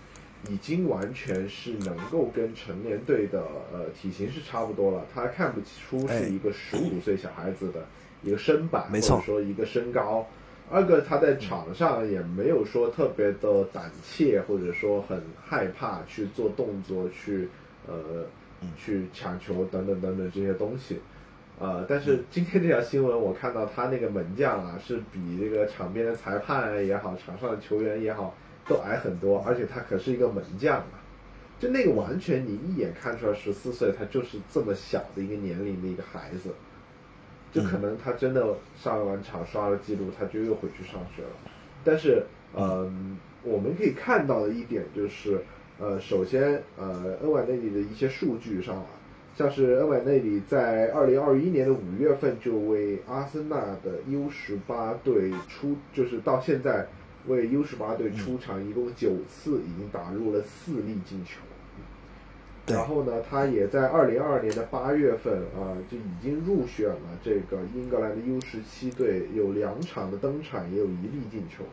S6: 已经完全是能够跟成年队的呃体型是差不多了，他看不出是一个十五岁小孩子的一个身板，或者说一个身高。二个他在场上也没有说特别的胆怯，或者说很害怕去做动作，去呃去抢球等等等等这些东西。呃，但是今天这条新闻，我看到他那个门将啊，是比这个场边的裁判也好，场上的球员也好，都矮很多，而且他可是一个门将啊，就那个完全你一眼看出来，十四岁他就是这么小的一个年龄的一个孩子，就可能他真的上完场刷了记录，他就又回去上学了。但是，嗯，我们可以看到的一点就是，呃，首先，呃，恩瓦内里的一些数据上啊。像是恩瓦内里在二零二一年的五月份就为阿森纳的 U 十八队出，就是到现在为 U 十八队出场一共九次，已经打入了四粒进球。然后呢，他也在二零二二年的八月份啊，就已经入选了这个英格兰的 U 十七队，有两场的登场，也有一粒进球。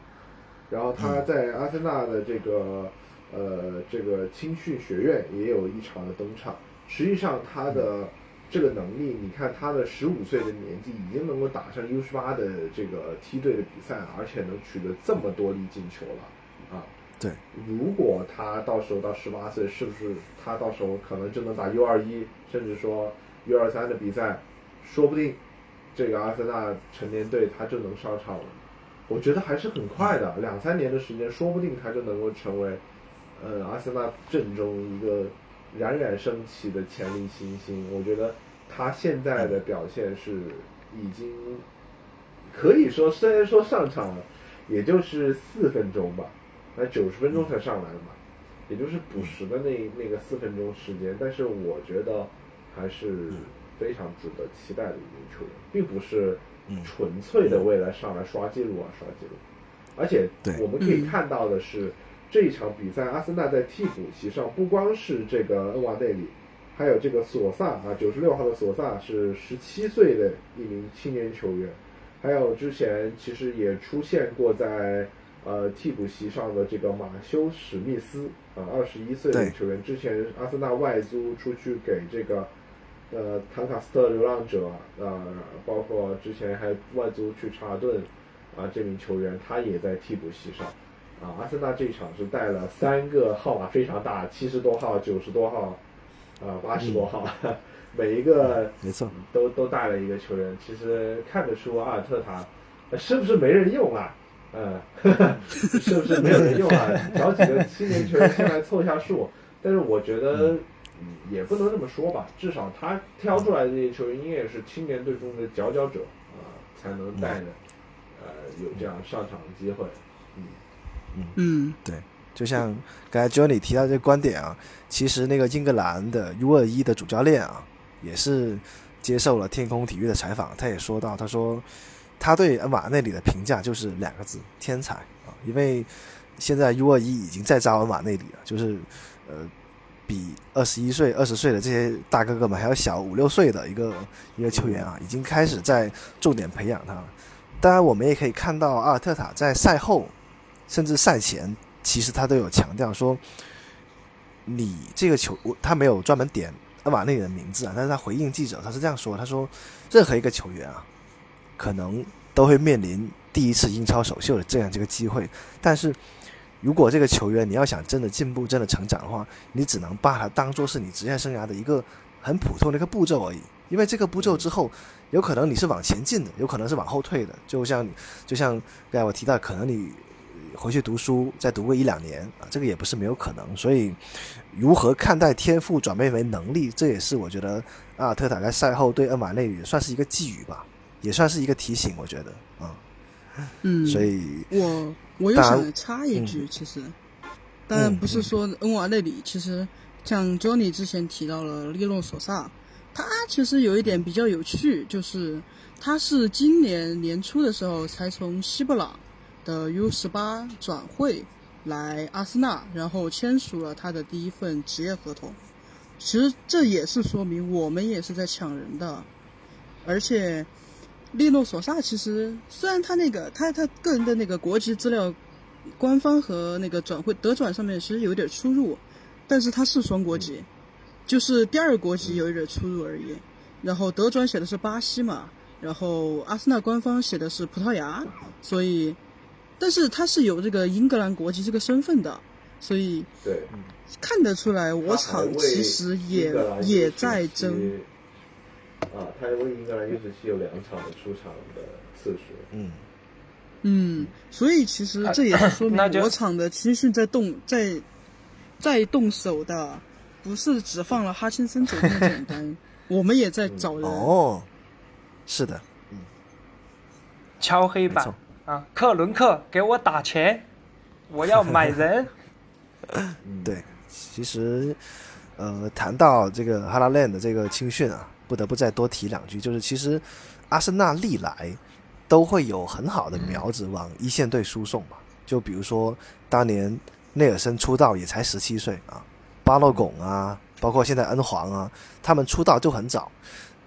S6: 然后他在阿森纳的这个呃这个青训学院也有一场的登场。实际上，他的这个能力，你看他的十五岁的年纪，已经能够打上 U 十八的这个梯队的比赛，而且能取得这么多粒进球了，啊，
S3: 对。
S6: 如果他到时候到十八岁，是不是他到时候可能就能打 U 二一，甚至说 U 二三的比赛，说不定这个阿森纳成年队他就能上场了。我觉得还是很快的，两三年的时间，说不定他就能够成为，呃，阿森纳阵中一个。冉冉升起的潜力新星，我觉得他现在的表现是已经可以说，虽然说上场了也就是四分钟吧，那九十分钟才上来的嘛，也就是补时的那那个四分钟时间，但是我觉得还是非常值得期待的一名球员，并不是纯粹的为了上来刷记录啊刷记录，而且我们可以看到的是。这一场比赛，阿森纳在替补席上不光是这个恩瓦内里，还有这个索萨啊，九十六号的索萨是十七岁的一名青年球员，还有之前其实也出现过在呃替补席上的这个马修史密斯啊，二十一岁的
S3: 对
S6: 球员，之前阿森纳外租出去给这个呃坦卡斯特流浪者呃，包括之前还外租去查顿啊，这名球员他也在替补席上。啊，阿森纳这一场是带了三个号码非常大，七十多号、九十多号，啊，八十多号，每一个
S3: 没错，
S6: 都都带了一个球员。其实看得出阿尔特塔呃是不是没人用啊？嗯，*laughs* 是不是没有人用啊？找几个青年球员先来凑一下数。但是我觉得嗯也不能这么说吧，至少他挑出来的这些球员应该也是青年队中的佼佼者啊、才能带着呃有这样上场的机会。
S8: 嗯，
S3: 对，就像刚才 Johnny 提到这个观点啊，其实那个英格兰的 U 二一的主教练啊，也是接受了天空体育的采访，他也说到，他说他对恩瓦内里的评价就是两个字：天才啊，因为现在 U 二一已经在招恩瓦内里了，就是呃。比二十一岁、二十岁的这些大哥哥们还要小五六岁的一个一个球员啊，已经开始在重点培养他了。当然，我们也可以看到阿尔特塔在赛后甚至赛前，其实他都有强调说，你这个球，他没有专门点恩瓦内里的名字啊，但是他回应记者，他是这样说，他说，任何一个球员啊，可能都会面临第一次英超首秀的这样这个机会，但是如果这个球员你要想真的进步、真的成长的话，你只能把它当做是你职业生涯的一个很普通的一个步骤而已，因为这个步骤之后，有可能你是往前进的，有可能是往后退的，就像你，就像刚才我提到，可能你回去读书，再读个一两年啊，这个也不是没有可能。所以，如何看待天赋转变为能力，这也是我觉得阿尔特塔在赛后对恩瓦内里算是一个寄语吧，也算是一个提醒。我觉得啊，
S8: 嗯，
S3: 所以
S8: 我我又想插一句，其实，当然不是说恩瓦内里，其实像 Johnny 之前提到了利诺索萨，他其实有一点比较有趣，就是他是今年年初的时候才从西布朗的 U 十八转会来阿森纳，然后签署了他的第一份职业合同。其实这也是说明我们也是在抢人的，而且利诺索萨其实虽然他那个他他个人的那个国籍资料，官方和那个转会德转上面其实有点出入，但是他是双国籍，就是第二国籍有一点出入而已。然后德转写的是巴西嘛，然后阿森纳官方写的是葡萄牙，所以，但是他是有这个英格兰国籍这个身份的，所以
S6: 对，
S8: 看得出来我场其实也也在争。
S6: 啊，他为英格兰 U 十七有两场的出场的次数。
S3: 嗯，
S8: 嗯，所以其实这也是说明 *coughs*
S7: 那
S8: 我场的青训在动在在动手的，不是只放了哈钦森走那么简单，*laughs* 我们也在找人。
S3: 哦，是的，
S7: 敲黑板啊！克伦克给我打钱，我要买人。*laughs*
S3: 对，其实，呃，谈到这个哈拉兰的这个青训啊，不得不再多提两句，就是其实阿森纳历来都会有很好的苗子往一线队输送嘛。就比如说当年内尔森出道也才十七岁啊，巴洛拱啊，包括现在恩皇啊，他们出道就很早。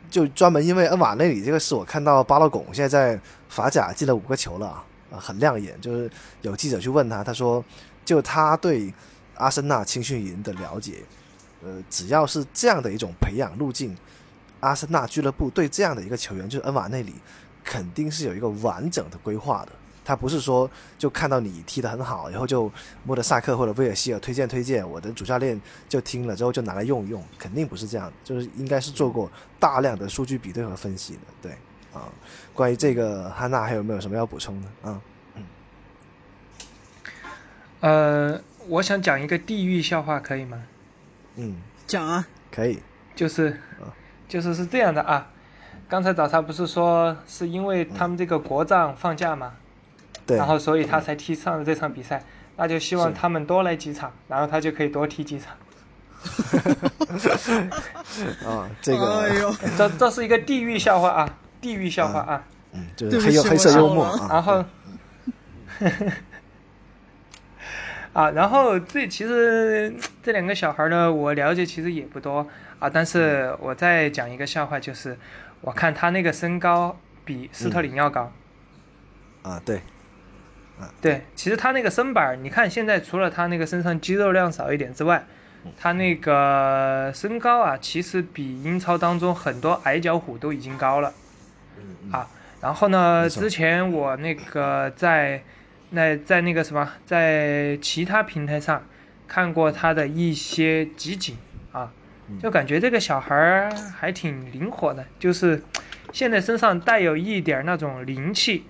S3: 就专门因为恩瓦内里这个事，我看到巴洛贡现在在法甲进了五个球了啊，啊很亮眼。就是有记者去问他，他说就他对阿森纳青训营的了解，呃，只要是这样的一种培养路径，阿森纳俱乐部对这样的一个球员，就是恩瓦内里，肯定是有一个完整的规划的。他不是说就看到你踢得很好，然后就莫德萨克或者威尔希尔推荐推荐，我的主教练就听了之后就拿来用一用，肯定不是这样，就是应该是做过大量的数据比对和分析的。对啊，关于这个汉娜还有没有什么要补充的啊？
S7: 呃，我想讲一个地狱笑话，可以吗？
S3: 嗯，
S8: 讲啊，
S3: 可以，
S7: 就是，就是是这样的啊。刚才早上不是说是因为他们这个国葬放假嘛，
S3: 对，
S7: 然后所以他才踢上了这场比赛，那就希望他们多来几场，然后他就可以多踢几场。
S3: 啊，*laughs* 这个。
S8: 哎呦，
S7: 这这是一个地狱笑话啊，地狱笑话啊。
S3: 嗯，就是黑幽黑色幽默啊，
S7: 然后，*laughs* 啊，然后这其实这两个小孩呢，我了解其实也不多啊，但是我再讲一个笑话，就是我看他那个身高比斯特林要高。
S3: 啊，对，
S7: 对，其实他那个身板儿，你看现在除了他那个身上肌肉量少一点之外，他那个身高啊，其实比英超当中很多矮脚虎都已经高了。啊，然后呢，之前我那个在那在那个什么，在其他平台上看过他的一些集锦啊，就感觉这个小孩儿还挺灵活的，就是现在身上带有一点儿那种灵气，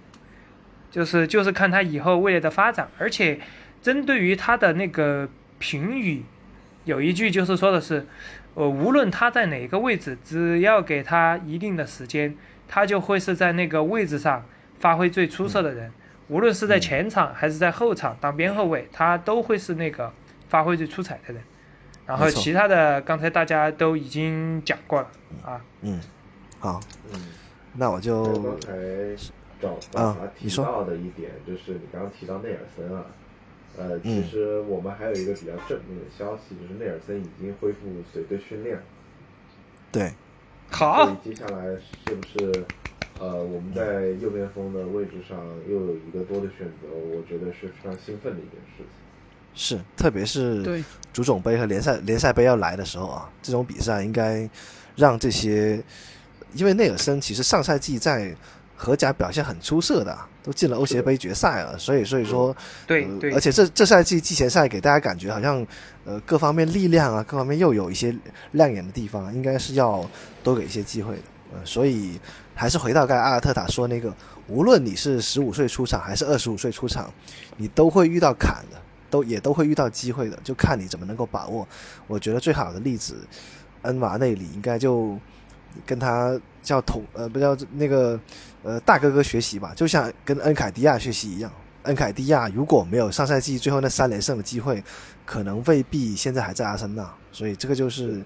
S7: 就是就是看他以后未来的发展，而且针对于他的那个评语，有一句就是说的是，呃，无论他在哪个位置，只要给他一定的时间，他就会是在那个位置上发挥最出色的人。无论是在前场还是在后场当边后卫，他都会是那个发挥最出彩的人。然后其他的刚才大家都已经讲过了啊，
S3: 嗯，好，
S6: 嗯，
S3: 那我就
S6: 刚才找
S3: 啊
S6: 找他提到的一点，就是你刚刚提到内尔森啊，呃，
S3: 嗯
S6: 其实我们还有一个比较正面的消息，就是内尔森已经恢复随队训练了。
S3: 对，
S7: 好
S6: 所以接下来是不是呃我们在右边锋的位置上又有一个多的选择？我觉得是非常兴奋的一件事情。
S3: 是，特别是
S8: 对，
S3: 足总杯和联赛联赛杯要来的时候啊，这种比赛应该让这些，因为内尔森其实上赛季在荷甲表现很出色的啊，都进了欧协杯决赛了，所以所以说，呃
S7: 对对
S3: 而且这这赛季季前赛给大家感觉好像，呃，各方面力量啊，各方面又有一些亮眼的地方，应该是要多给一些机会的。呃，所以还是回到刚才阿尔特塔说那个，无论你是十五岁出场还是二十五岁出场，你都会遇到坎的，都也都会遇到机会的，就看你怎么能够把握。我觉得最好的例子，恩瓦内里应该就跟他叫同呃不叫那个呃大哥哥学习吧，就像跟恩凯迪亚学习一样。恩凯迪亚如果没有上赛季最后那三连胜的机会，可能未必现在还在阿森纳。所以这个就是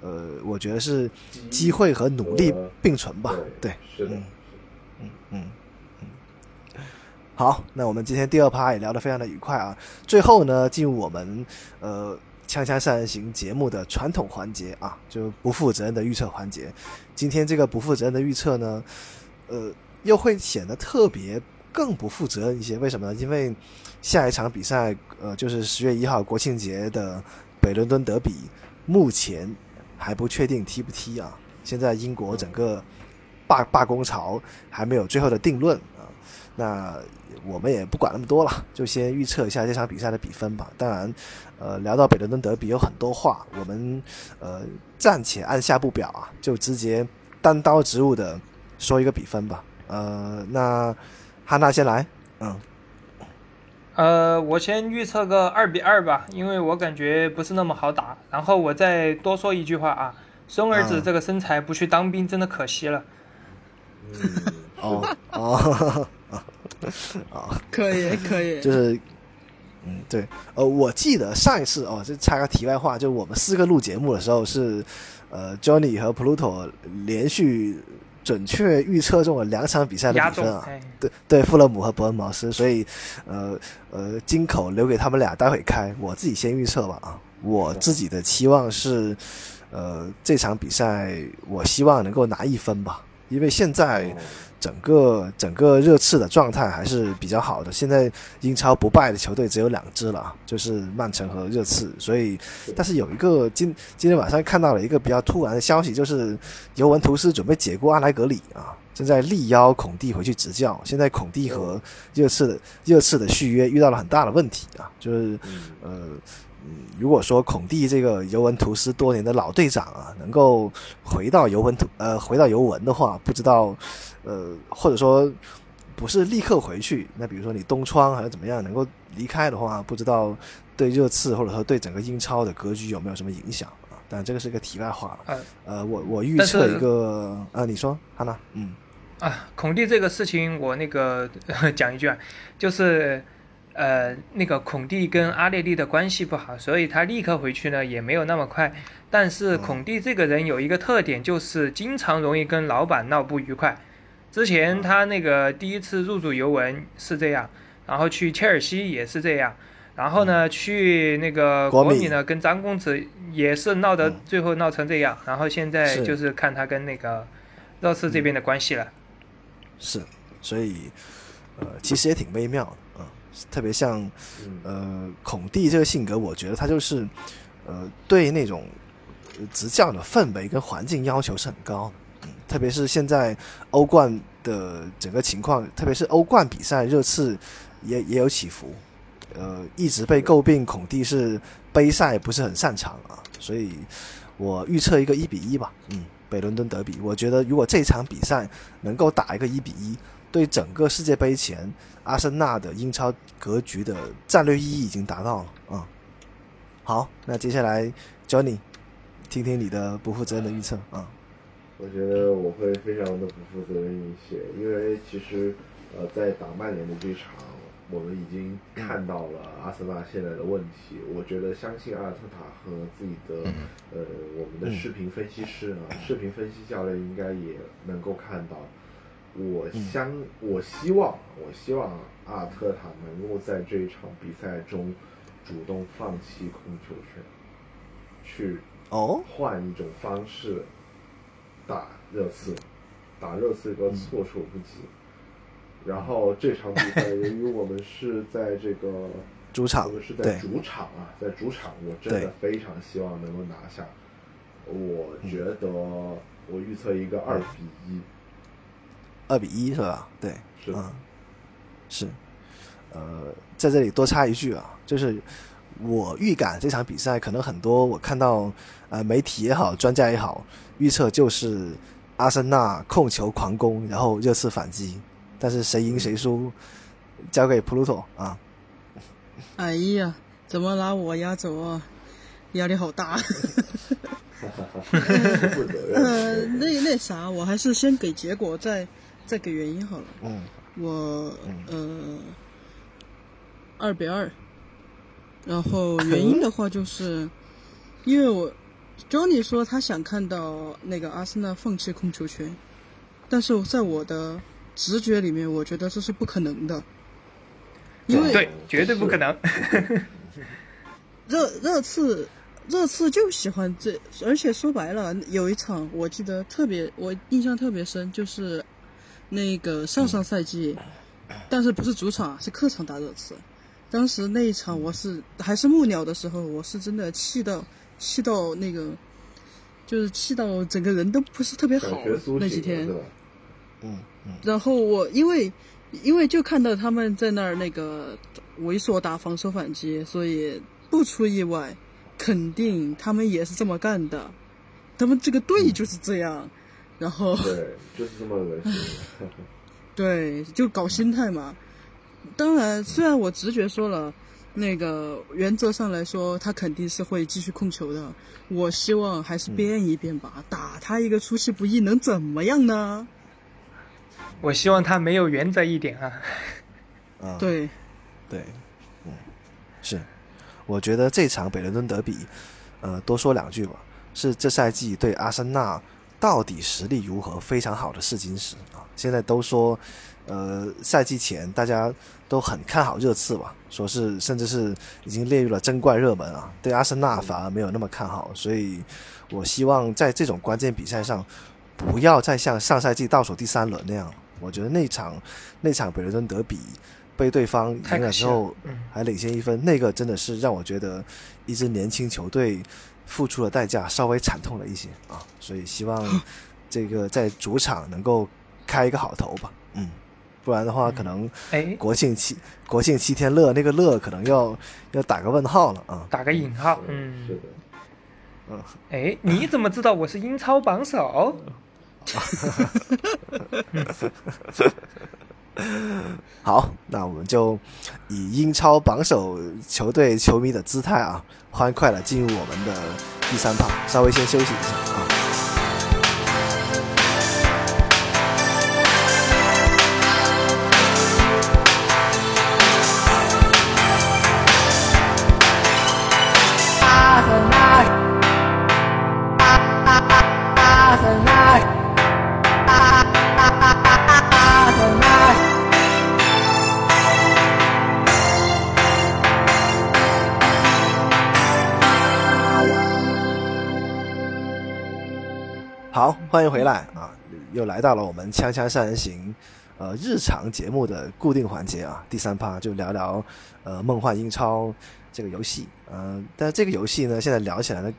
S3: 呃，我觉得是机会和努力并存吧。对，嗯嗯嗯嗯。好，那我们今天第二趴也聊得非常的愉快啊。最后呢，进入我们呃《锵锵三人行》节目的传统环节啊，就不负责任的预测环节。今天这个不负责任的预测呢，呃，又会显得特别更不负责任一些。为什么呢？因为下一场比赛，呃，就是十月一号国庆节的北伦敦德比，目前还不确定踢不踢啊。现在英国整个罢罢工潮还没有最后的定论啊。那我们也不管那么多了，就先预测一下这场比赛的比分吧。当然，呃，聊到北伦敦德比有很多话，我们呃暂且按下不表啊，就直接单刀直入的说一个比分吧。呃，那汉娜先来，嗯，
S7: 呃，我先预测个二比二吧，因为我感觉不是那么好打。然后我再多说一句话啊，孙儿子
S3: 嗯。
S7: 这个身材不去当兵真的可惜了。
S6: 嗯，
S3: 哦 *laughs* 哦。哦，*laughs*
S8: 可以可以，
S3: 就是，嗯，对，呃，我记得上一次哦，这插个题外话，就我们四个录节目的时候是，呃，Johnny 和 Pluto 连续准确预测中了两场比赛的比分，啊，
S7: 哎，
S3: 对对，富勒姆和伯恩茅斯，所以呃呃，金口留给他们俩待会开，我自己先预测吧啊，我自己的期望是，呃，这场比赛我希望能够拿一分吧，因为现在整个整个热刺的状态还是比较好的，现在英超不败的球队只有两支了啊，就是曼城和热刺，所以但是有一个今今天晚上看到了一个比较突然的消息，就是尤文图斯准备解雇阿莱格里啊，正在力邀孔蒂回去执教。现在孔蒂和热刺的热刺的续约遇到了很大的问题啊，就是呃嗯，如果说孔蒂这个尤文图斯多年的老队长啊，能够回到尤文图呃回到尤文的话，不知道呃或者说不是立刻回去，那比如说你东窗还是怎么样能够离开的话，不知道对热刺或者说对整个英超的格局有没有什么影响啊？但这个是一个题外话了。
S7: 呃
S3: 呃，我我预测一个呃，你说哈娜，嗯
S7: 啊，孔蒂这个事情我那个 *laughs* 讲一句啊，就是呃那个孔蒂跟阿列利的关系不好，所以他立刻回去呢也没有那么快。但是孔蒂这个人有一个特点，就是经常容易跟老板闹不愉快。之前他那个第一次入主尤文是这样，然后去切尔西也是这样，然后呢，去那个
S3: 国米
S7: 呢，跟张公子也是闹得最后闹成这样，然后现在就是看他跟那个热刺这边的关系了。
S3: 是，所以呃，其实也挺微妙的啊、特别像
S6: 嗯。
S3: 呃孔蒂这个性格，我觉得他就是呃对那种呃执教的氛围跟环境要求是很高的，嗯，特别是现在欧冠的整个情况，特别是欧冠比赛，热刺也也有起伏，呃，一直被诟病孔蒂是杯赛不是很擅长啊，所以我预测一个一比一吧，嗯，北伦敦德比，我觉得如果这场比赛能够打一个一比一，对整个世界杯前阿森纳的英超格局的战略意义已经达到了啊、好，那接下来 Johnny，听听你的不负责任的预测啊、
S6: 我觉得我会非常的不负责任一些，因为其实呃，在打曼联的这场，我们已经看到了阿森纳现在的问题。我觉得相信阿尔特塔和自己的、呃我们的视频分析师啊，视频分析教练应该也能够看到。我相，我希望，我希望阿尔特塔能够在这一场比赛中主动放弃控球权，去
S3: 哦，
S6: 换一种方式打热刺，打热刺个措手不及。然后这场比赛，由于我们是在这个 *laughs*
S3: 主场
S6: 我们是在主场啊，在主场，我真的非常希望能够拿下。我觉得我预测一个二比一，
S3: 二比一是吧？对，
S6: 是
S3: 嗯，是，呃，在这里多插一句啊，就是我预感这场比赛可能很多我看到呃媒体也好，专家也好，预测就是阿森纳控球狂攻，然后热刺反击，但是谁赢谁输交给普鲁托啊。
S8: 哎呀，怎么拿我压轴啊？压力好大。*laughs* *laughs* 呃，那那啥，我还是先给结果，再再给原因好了。
S3: 嗯
S8: 我呃二比二，然后原因的话就是，因为我 Johnny 说他想看到那个阿森纳放弃控球权，但是在我的直觉里面，我觉得这是不可能的，因为
S7: 对，绝对不可能。
S8: 热热刺热刺就喜欢这，而且说白了，有一场我记得特别，我印象特别深，就是那个上上赛季，但是不是主场，是客场打热刺。当时那一场我是还是木鸟的时候，我是真的气到气到那个，就是气到整个人都不是特别好那几天
S3: 嗯
S8: 然后我因为因为就看到他们在那儿那个猥琐打防守反击，所以不出意外，肯定他们也是这么干的。他们这个队就是这样，然后
S6: 对，就是这么恶心。*laughs*
S8: 对就搞心态嘛。当然，虽然我直觉说了。那个原则上来说，他肯定是会继续控球的。我希望还是变一变吧，打他一个出其不意能怎么样呢？
S7: 我希望他没有原则一点啊。
S3: 啊，
S8: 对，
S3: 对，嗯，是，我觉得这场北伦敦德比，呃，多说两句吧，是这赛季对阿森纳到底实力如何非常好的试金石啊。现在都说，呃，赛季前大家都很看好热刺吧，说是甚至是已经列入了争冠热门啊。对阿森纳反而没有那么看好，所以我希望在这种关键比赛上，不要再像上赛季倒数第三轮那样。我觉得那场那场北伦敦德比被对方赢了之后
S7: 嗯
S3: 还领先一分，那个真的是让我觉得一支年轻球队付出的代价稍微惨痛了一些啊。所以希望这个在主场能够开一个好头吧，嗯，不然的话可能
S7: 哎，
S3: 国庆七国庆七天乐那个乐可能要要打个问号了啊。
S7: 打个引号，嗯
S6: 是的
S7: 嗯，
S6: 的。
S7: 哎，你怎么知道我是英超榜首？*laughs*
S3: 好，那我们就以英超榜首球队球迷的姿态啊，欢快的进入我们的第三趴，稍微先休息一下啊。好，欢迎回来啊！又来到了我们《锵锵三人行》呃日常节目的固定环节啊，第三趴就聊聊呃《梦幻英超》这个游戏。嗯、但这个游戏呢，现在聊起来呢，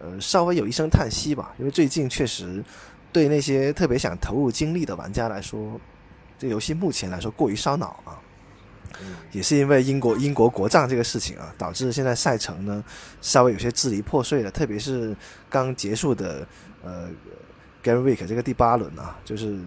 S3: 呃，稍微有一声叹息吧，因为最近确实对那些特别想投入精力的玩家来说，这游戏目前来说过于烧脑啊。也是因为英国英国国葬这个事情啊，导致现在赛程呢稍微有些支离破碎了，特别是刚结束的呃 Game Week 这个第八轮啊，就是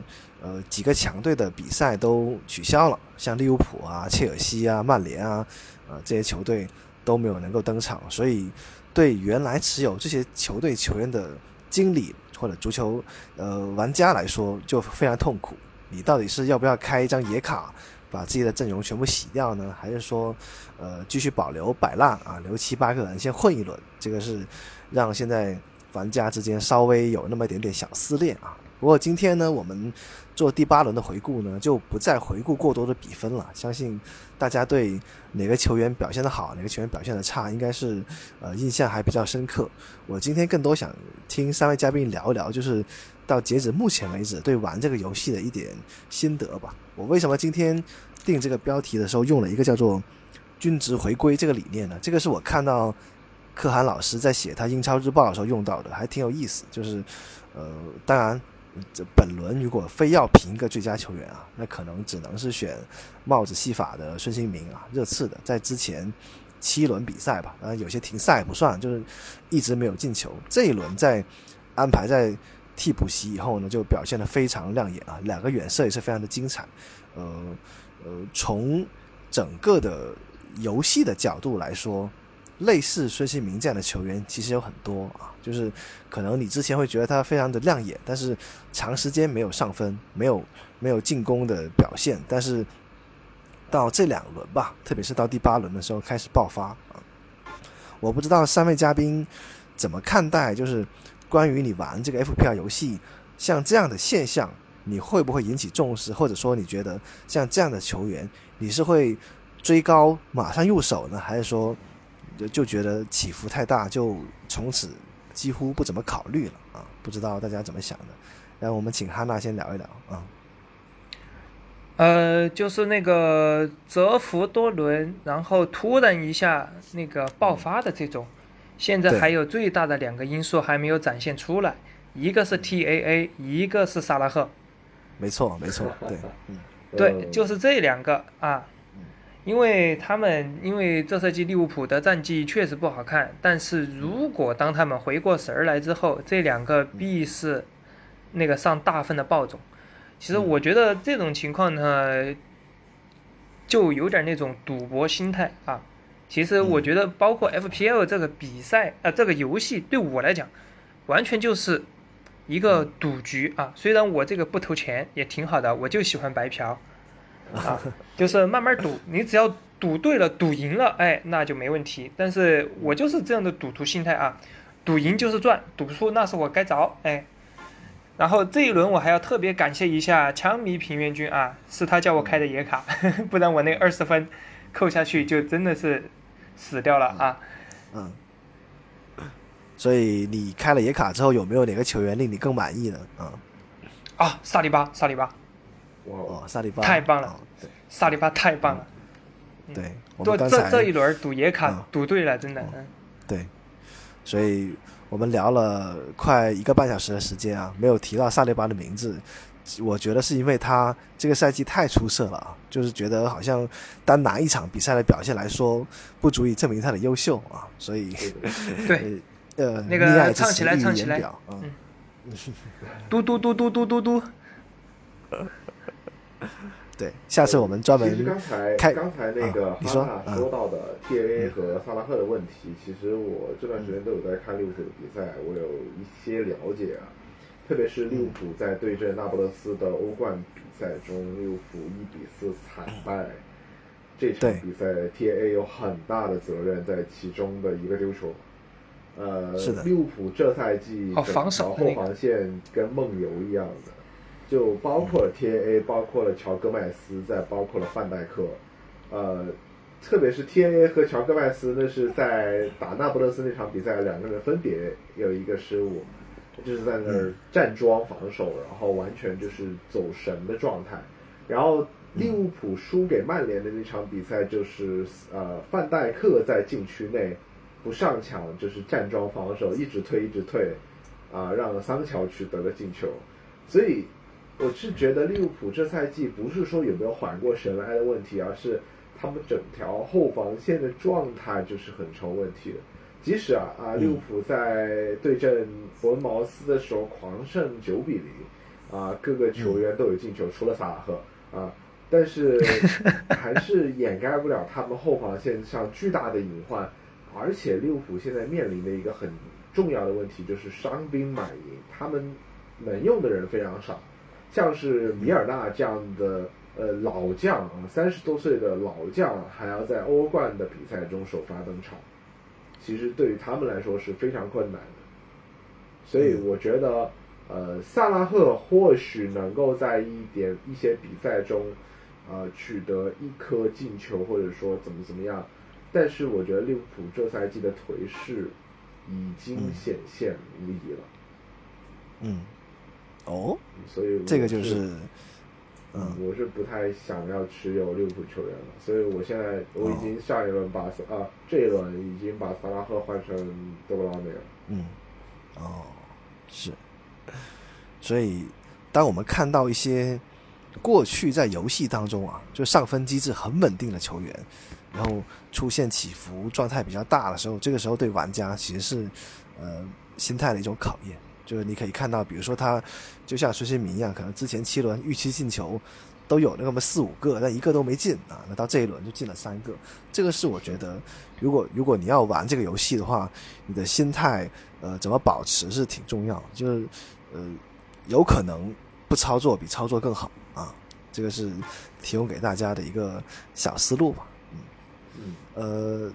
S3: 呃几个强队的比赛都取消了，像利物浦啊、切尔西啊、曼联啊，呃这些球队都没有能够登场，所以对原来持有这些球队球员的经理或者足球呃玩家来说就非常痛苦。你到底是要不要开一张野卡？把自己的阵容全部洗掉呢，还是说，呃，继续保留摆烂啊，留七八个人先混一轮？这个是让现在玩家之间稍微有那么一点点小撕裂啊。不过今天呢，我们做第八轮的回顾呢，就不再回顾过多的比分了。相信大家对哪个球员表现的好，哪个球员表现的差，应该是呃印象还比较深刻。我今天更多想听三位嘉宾聊一聊，就是到截止目前为止对玩这个游戏的一点心得吧。我为什么今天定这个标题的时候用了一个叫做“均值回归”这个理念呢？这个是我看到可汗老师在写他英超日报的时候用到的，还挺有意思。就是呃，当然这本轮如果非要评一个最佳球员啊，那可能只能是选帽子戏法的孙兴民啊，热刺的，在之前七轮比赛吧，当然有些停赛不算，就是一直没有进球。这一轮在安排在。替补席以后呢，就表现得非常亮眼啊，两个远射也是非常的精彩。呃呃，从整个的游戏的角度来说，类似孙兴民这样的球员其实有很多啊，就是可能你之前会觉得他非常的亮眼，但是长时间没有上分，没有没有进攻的表现，但是到这两轮吧，特别是到第八轮的时候开始爆发啊。我不知道三位嘉宾怎么看待，就是。关于你玩这个 FPL 游戏，像这样的现象，你会不会引起重视？或者说，你觉得像这样的球员，你是会追高马上入手呢，还是说就就觉得起伏太大，就从此几乎不怎么考虑了啊？不知道大家怎么想的？然后我们请哈娜先聊一聊啊。
S7: 呃，就是那个蛰伏多轮，然后突然一下那个爆发的这种。现在还有最大的两个因素还没有展现出来，一个是 TAA，一个是萨拉赫。
S3: 没错，没错，*laughs* 对，
S7: 嗯，对，就是这两个啊，因为他们因为这赛季利物浦的战绩确实不好看，但是如果当他们回过神儿来之后，这两个必是那个上大分的爆种。其实我觉得这种情况呢，就有点那种赌博心态啊。其实我觉得，包括 FPL 这个比赛啊，这个游戏对我来讲，完全就是一个赌局啊。虽然我这个不投钱也挺好的，我就喜欢白嫖 *laughs* 啊，就是慢慢赌。你只要赌对了，赌赢了，哎，那就没问题。但是我就是这样的赌徒心态啊，赌赢就是赚，赌输那是我该着哎。然后这一轮我还要特别感谢一下枪迷平原君啊，是他叫我开的野卡，*laughs* 不然我那二十分扣下去就真的是。死掉了啊！
S3: 嗯，*coughs* 所以你开了野卡之后，有没有哪个球员令你更满意呢？啊
S7: 啊，萨利巴，萨利巴，
S3: 哇，萨利巴
S7: 太棒了！对，萨利巴太棒了！
S3: 对，
S7: 这这这一轮赌野卡赌对了，真的。嗯，
S3: 对，所以我们聊了快一个半小时的时间啊，没有提到萨利巴的名字。我觉得是因为他这个赛季太出色了啊，就是觉得好像单拿一场比赛的表现来说，不足以证明他的优秀啊，所以
S7: 对
S3: 呃
S7: 那个唱起来唱起来，
S3: 嗯，
S7: 嘟嘟嘟嘟嘟嘟嘟，
S3: 对，下次我们专门
S6: 刚才刚才那个你说说到的 T A A 和萨拉赫的问题，其实我这段时间都有在看利物浦的比赛，我有一些了解啊。特别是利物浦在对阵那不勒斯的欧冠比赛中，利物浦一比四惨败，这场比赛 T A A 有很大的责任在其中的一个丢球。呃，利物浦这赛季防守后防线跟梦游一样的，就包括了 T A A，包括了乔戈麦斯，再包括了范戴克。呃，特别是 T A A 和乔戈麦斯，那是在打那不勒斯那场比赛，两个人分别有一个失误。就是在那儿站桩防守，然后完全就是走神的状态。然后利物浦输给曼联的那场比赛，就是呃范戴克在禁区内不上抢，就是站桩防守，一直推一直退，啊，让桑乔取得了进球。所以我是觉得利物浦这赛季不是说有没有缓过神来的问题，而是他们整条后防线的状态就是很成问题的。即使啊啊，利物浦在对阵伯恩茅斯的时候狂胜九比零，啊，各个球员都有进球，除了萨拉赫啊，但是 *laughs* 还是掩盖不了他们后防线上巨大的隐患。而且利物浦现在面临的一个很重要的问题就是伤兵满营，他们能用的人非常少，像是米尔纳这样的呃老将啊，三十多岁的老将，还要在欧冠的比赛中首发登场。其实对于他们来说是非常困难的，所以我觉得，呃，萨拉赫或许能够在一点一些比赛中，呃，取得一颗进球，或者说怎么怎么样，但是我觉得利物浦这赛季的颓势已经显现无疑了。
S3: 嗯，哦，
S6: 所以
S3: 这个就是。
S6: 嗯，我是不太想要持有利物浦球员了，所以我现在我已经上一轮把啊这一轮已经把萨拉赫换成德布劳内了。
S3: 嗯，哦，是，所以当我们看到一些过去在游戏当中啊，就上分机制很稳定的球员，然后出现起伏、状态比较大的时候，这个时候对玩家其实是呃心态的一种考验。就是你可以看到，比如说他就像孙兴民一样，可能之前七轮预期进球都有那么四五个，但一个都没进啊。那到这一轮就进了三个，这个是我觉得，如果如果你要玩这个游戏的话，你的心态呃怎么保持是挺重要。就是呃有可能不操作比操作更好啊，这个是提供给大家的一个小思路吧。嗯呃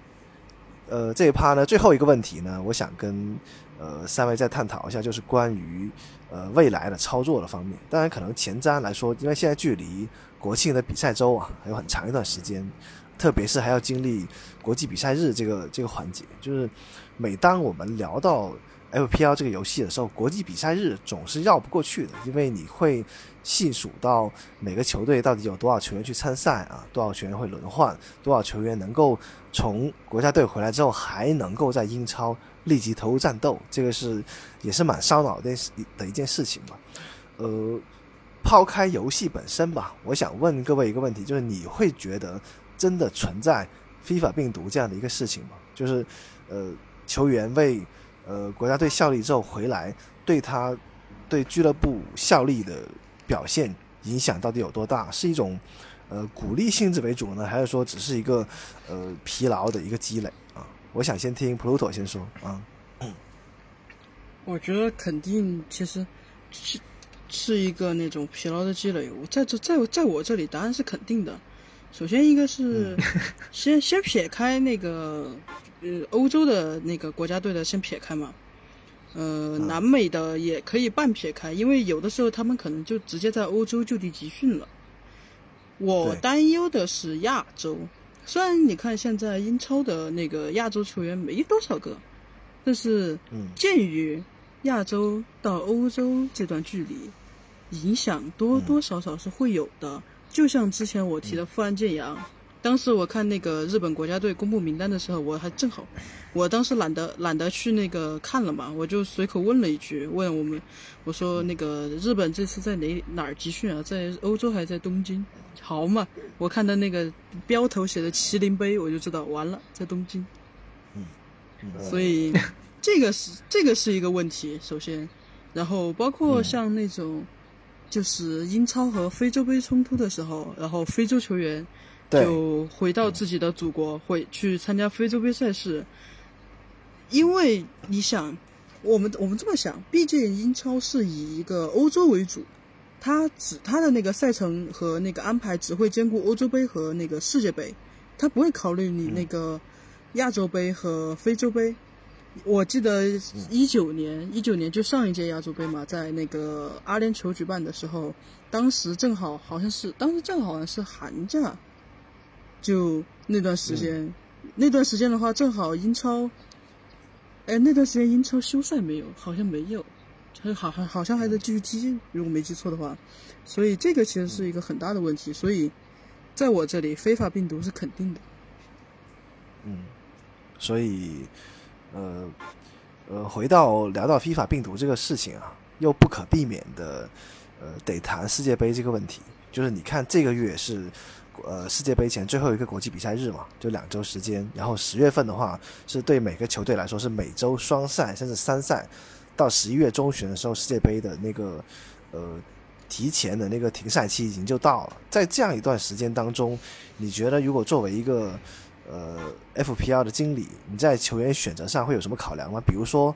S3: 呃这一趴呢，最后一个问题呢，我想跟。呃，三位再探讨一下，就是关于呃未来的操作的方面。当然，可能前瞻来说，因为现在距离国庆的比赛周啊还有很长一段时间，特别是还要经历国际比赛日这个这个环节。就是每当我们聊到 FPL 这个游戏的时候，国际比赛日总是绕不过去的，因为你会细数到每个球队到底有多少球员去参赛啊，多少球员会轮换，多少球员能够从国家队回来之后还能够在英超。立即投入战斗，这个是也是蛮烧脑的的一件事情吧。呃，抛开游戏本身吧，我想问各位一个问题，就是你会觉得真的存在非法病毒这样的一个事情吗？就是呃，球员为呃国家队效力之后回来，对他对俱乐部效力的表现影响到底有多大？是一种呃鼓励性质为主呢，还是说只是一个呃疲劳的一个积累？我想先听 Pluto 先说啊。
S8: 我觉得肯定其实是是一个那种疲劳的积累。我在这在在我这里答案是肯定的。首先一个是 *laughs* 先先撇开那个呃欧洲的那个国家队的先撇开嘛，呃南美的也可以半撇开，因为有的时候他们可能就直接在欧洲就地集训了。我担忧的是亚洲。虽然你看现在英超的那个亚洲球员没多少个，但是鉴于亚洲到欧洲这段距离，影响多多少少是会有的。就像之前我提的富安健洋，当时我看那个日本国家队公布名单的时候，我还正好，我当时懒得懒得去那个看了嘛，我就随口问了一句，问我们，我说那个日本这次在哪哪儿集训啊？在欧洲还是在东京？好嘛，我看到那个标头写的麒麟杯，我就知道完了，在东京。
S3: 嗯，
S8: 所以这个是这个是一个问题，首先，然后包括像那种就是英超和非洲杯冲突的时候，然后非洲球员就回到自己的祖国，会去参加非洲杯赛事，因为你想，我们我们这么想，毕竟英超是以一个欧洲为主。它只它的那个赛程和那个安排只会兼顾欧洲杯和那个世界杯，它不会考虑你那个亚洲杯和非洲杯。我记得一九年一九年就上一届亚洲杯嘛，在那个阿联酋举办的时候，当时正好好像是当时正好好像是寒假，就那段时间，那段时间的话正好英超，哎那段时间英超休赛没有，好像没有。还好还好像还在继续踢，如果没记错的话。所以这个其实是一个很大的问题。所以在我这里，非法病毒是肯定的。
S3: 嗯，所以呃呃，回到聊到非法病毒这个事情啊，又不可避免的呃得谈世界杯这个问题。就是你看这个月是呃世界杯前最后一个国际比赛日嘛，就两周时间。然后十月份的话，是对每个球队来说是每周双赛甚至三赛。到十一月中旬的时候，世界杯的那个呃提前的那个停赛期已经就到了。在这样一段时间当中，你觉得如果作为一个呃，FPL 的经理，你在球员选择上会有什么考量吗？比如说，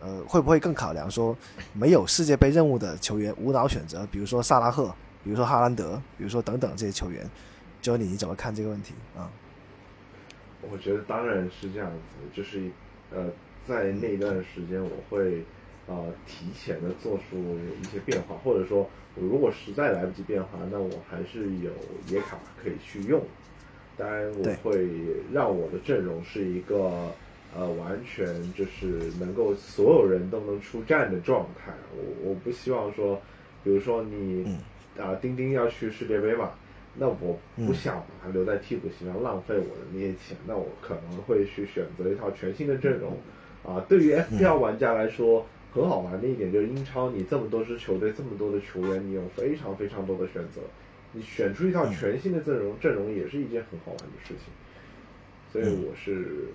S3: 呃，会不会更考量说没有世界杯任务的球员无脑选择？比如说萨拉赫，比如说哈兰德，比如说等等这些球员，就你你怎么看这个问题啊？
S6: 我觉得当然是这样子，就是呃，在那一段时间，我会呃提前的做出一些变化，或者说，我如果实在来不及变化，那我还是有野卡可以去用。当然，我会让我的阵容是一个呃，完全就是能够所有人都能出战的状态。我我不希望说，比如说你啊，丁丁要去世界杯嘛，那我不想把他留在替补席上浪费我的那些钱，那我可能会去选择一套全新的阵容。啊，对于 FPL 玩家来说，很好玩的一点就是英超，你这么多支球队，这么多的球员，你有非常非常多的选择。你选出一套全新的阵容，阵容也是一件很好玩的事情，所以我是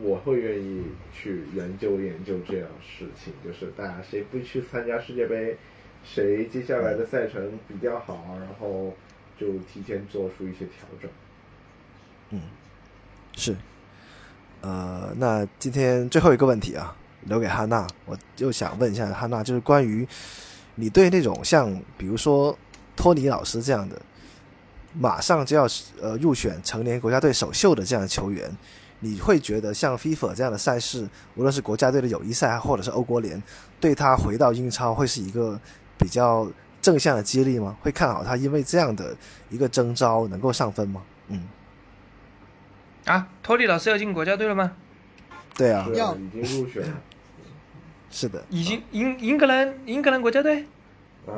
S6: 我会愿意去研究研究这样事情，就是大家谁不去参加世界杯，谁接下来的赛程比较好，然后就提前做出一些调整。
S3: 嗯，是，呃，那今天最后一个问题啊，留给汉娜，我就想问一下汉娜，就是关于你对那种像比如说。托尼老师这样的，马上就要呃入选成年国家队首秀的这样的球员，你会觉得像 FIFA 这样的赛事，无论是国家队的友谊赛或者是欧国联，对他回到英超会是一个比较正向的激励吗？会看好他因为这样的一个征召能够上分吗？嗯。
S7: 啊，托尼老师要进国家队了吗？
S3: 对啊，
S6: 要已经入选了。*laughs*
S3: 是的。
S7: 已经英英格兰英格兰国家队。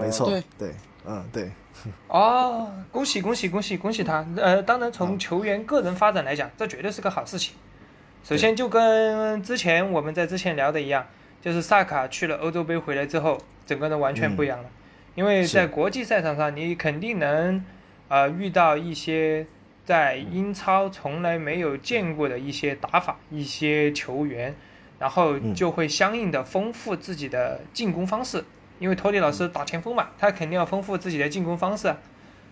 S3: 没错，对。嗯，对。*laughs*
S7: 哦，恭喜恭喜恭喜恭喜他！呃，当然从球员个人发展来讲，这绝对是个好事情。首先就跟之前我们在之前聊的一样，就是萨卡去了欧洲杯回来之后，整个人完全不一样了。因为在国际赛场上，你肯定能呃遇到一些在英超从来没有见过的一些打法、一些球员，然后就会相应的丰富自己的进攻方式。因为托尼老师打前锋嘛，他肯定要丰富自己的进攻方式，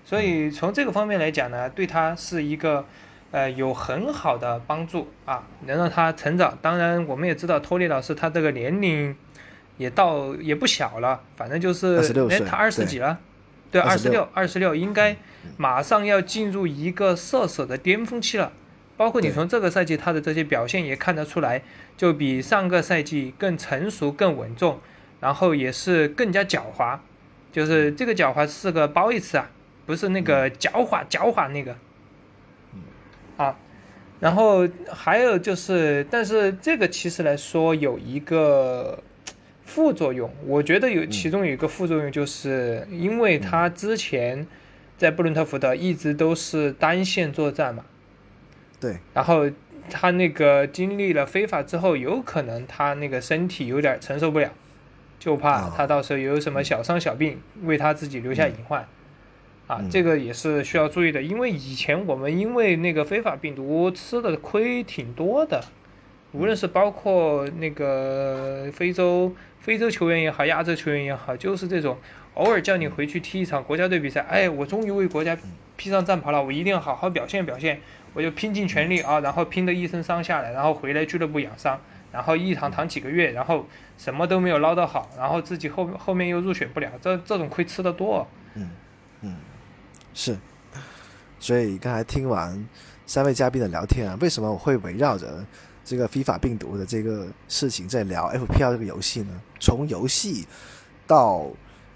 S7: 所以从这个方面来讲呢，对他是一个呃有很好的帮助啊，能让他成长。当然，我们也知道托尼老师他这个年龄也到也不小了，反正就是哎他二十几了，对，二十六，二十六应该马上要进入一个射手的巅峰期了。包括你从这个赛季他的这些表现也看得出来，就比上个赛季更成熟、更稳重。然后也是更加狡猾，就是这个狡猾是个褒义词啊，不是那个狡猾狡猾那个。啊，然后还有就是，但是这个其实来说有一个副作用，我觉得有其中有一个副作用，就是因为他之前在布伦特福德一直都是单线作战嘛。
S3: 对。
S7: 然后他那个经历了非法之后，有可能他那个身体有点承受不了。就怕他到时候有什么小伤小病，为他自己留下隐患，啊，这个也是需要注意的。因为以前我们因为那个非法病毒吃的亏挺多的，无论是包括那个非洲非洲球员也好，亚洲球员也好，就是这种偶尔叫你回去踢一场国家队比赛，哎，我终于为国家披上战袍了，我一定要好好表现表现，我就拼尽全力啊，然后拼得一身伤下来，然后回来俱乐部养伤。然后一躺躺几个月，然后什么都没有捞到好，然后自己后后面又入选不了，这这种亏吃的多。
S3: 嗯嗯，是。所以刚才听完三位嘉宾的聊天啊，为什么我会围绕着这个非法病毒的这个事情在聊 FPL 这个游戏呢？从游戏到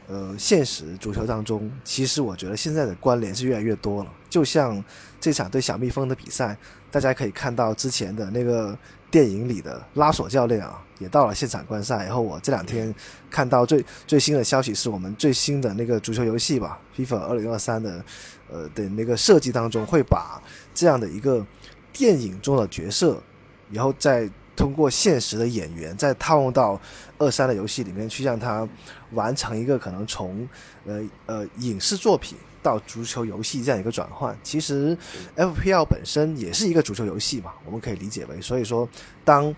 S3: 呃现实足球当中，其实我觉得现在的关联是越来越多了。就像这场对小蜜蜂的比赛，大家可以看到之前的那个电影里的拉索教练啊，也到了现场观赛。然后我这两天看到最 *laughs* 最新的消息，是我们最新的那个足球游戏吧，FIFA 二零二三的呃的那个设计当中，会把这样的一个电影中的角色，然后再通过现实的演员，再套用到二三的游戏里面去，让它完成一个可能从呃呃影视作品到足球游戏这样一个转换。其实 FPL 本身也是一个足球游戏嘛，我们可以理解为。所以说，当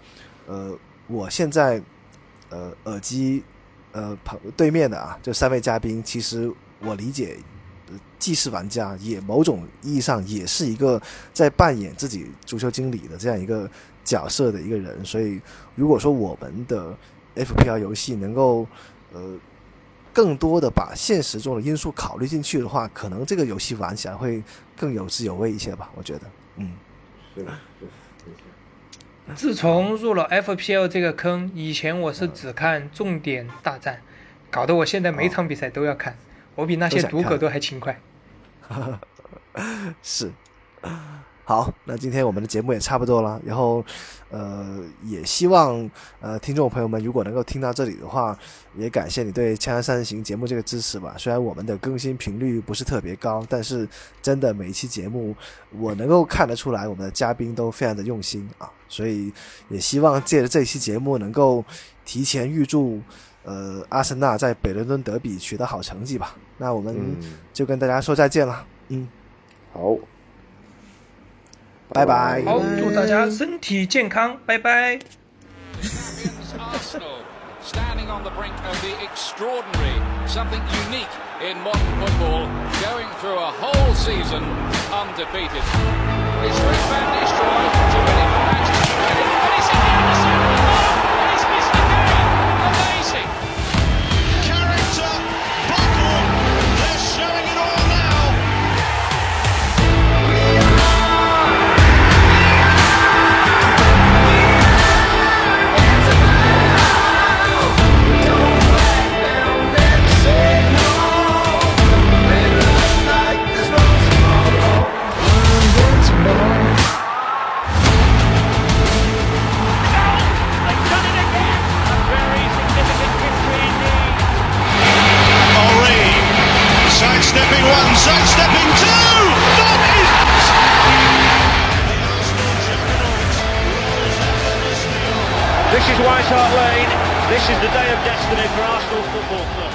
S3: 呃我现在呃耳机呃旁对面的啊，这三位嘉宾，其实我理解。既是玩家，也某种意义上也是一个在扮演自己足球经理的这样一个角色的一个人。所以，如果说我们的 FPL 游戏能够呃更多的把现实中的因素考虑进去的话，可能这个游戏玩起来会更有滋有味一些吧。我觉得，嗯，
S6: 是的，是
S7: 自从入了 FPL 这个坑，以前我是只看重点大战，搞得我现在每场比赛都要看。我比那些赌狗都还勤快。*laughs*
S3: 是，好，那今天我们的节目也差不多了。然后，呃，也希望呃听众朋友们如果能够听到这里的话，也感谢你对《锵锵三人行》节目这个支持吧。虽然我们的更新频率不是特别高，但是真的每一期节目我能够看得出来，我们的嘉宾都非常的用心啊。所以也希望借着这期节目能够提前预祝。呃，阿森纳在北伦敦德比取得好成绩吧？那我们就跟大家说再见了。嗯，
S6: 好，
S3: 拜拜。
S7: 好，祝大家身体健康，拜拜。
S9: standing on the brink of the extraordinary, something unique in modern football, going through a whole season undefeated. It's Rick Van Nistelrooy to win it
S10: This is White Hart Lane. This is the day of destiny for Arsenal Football Club.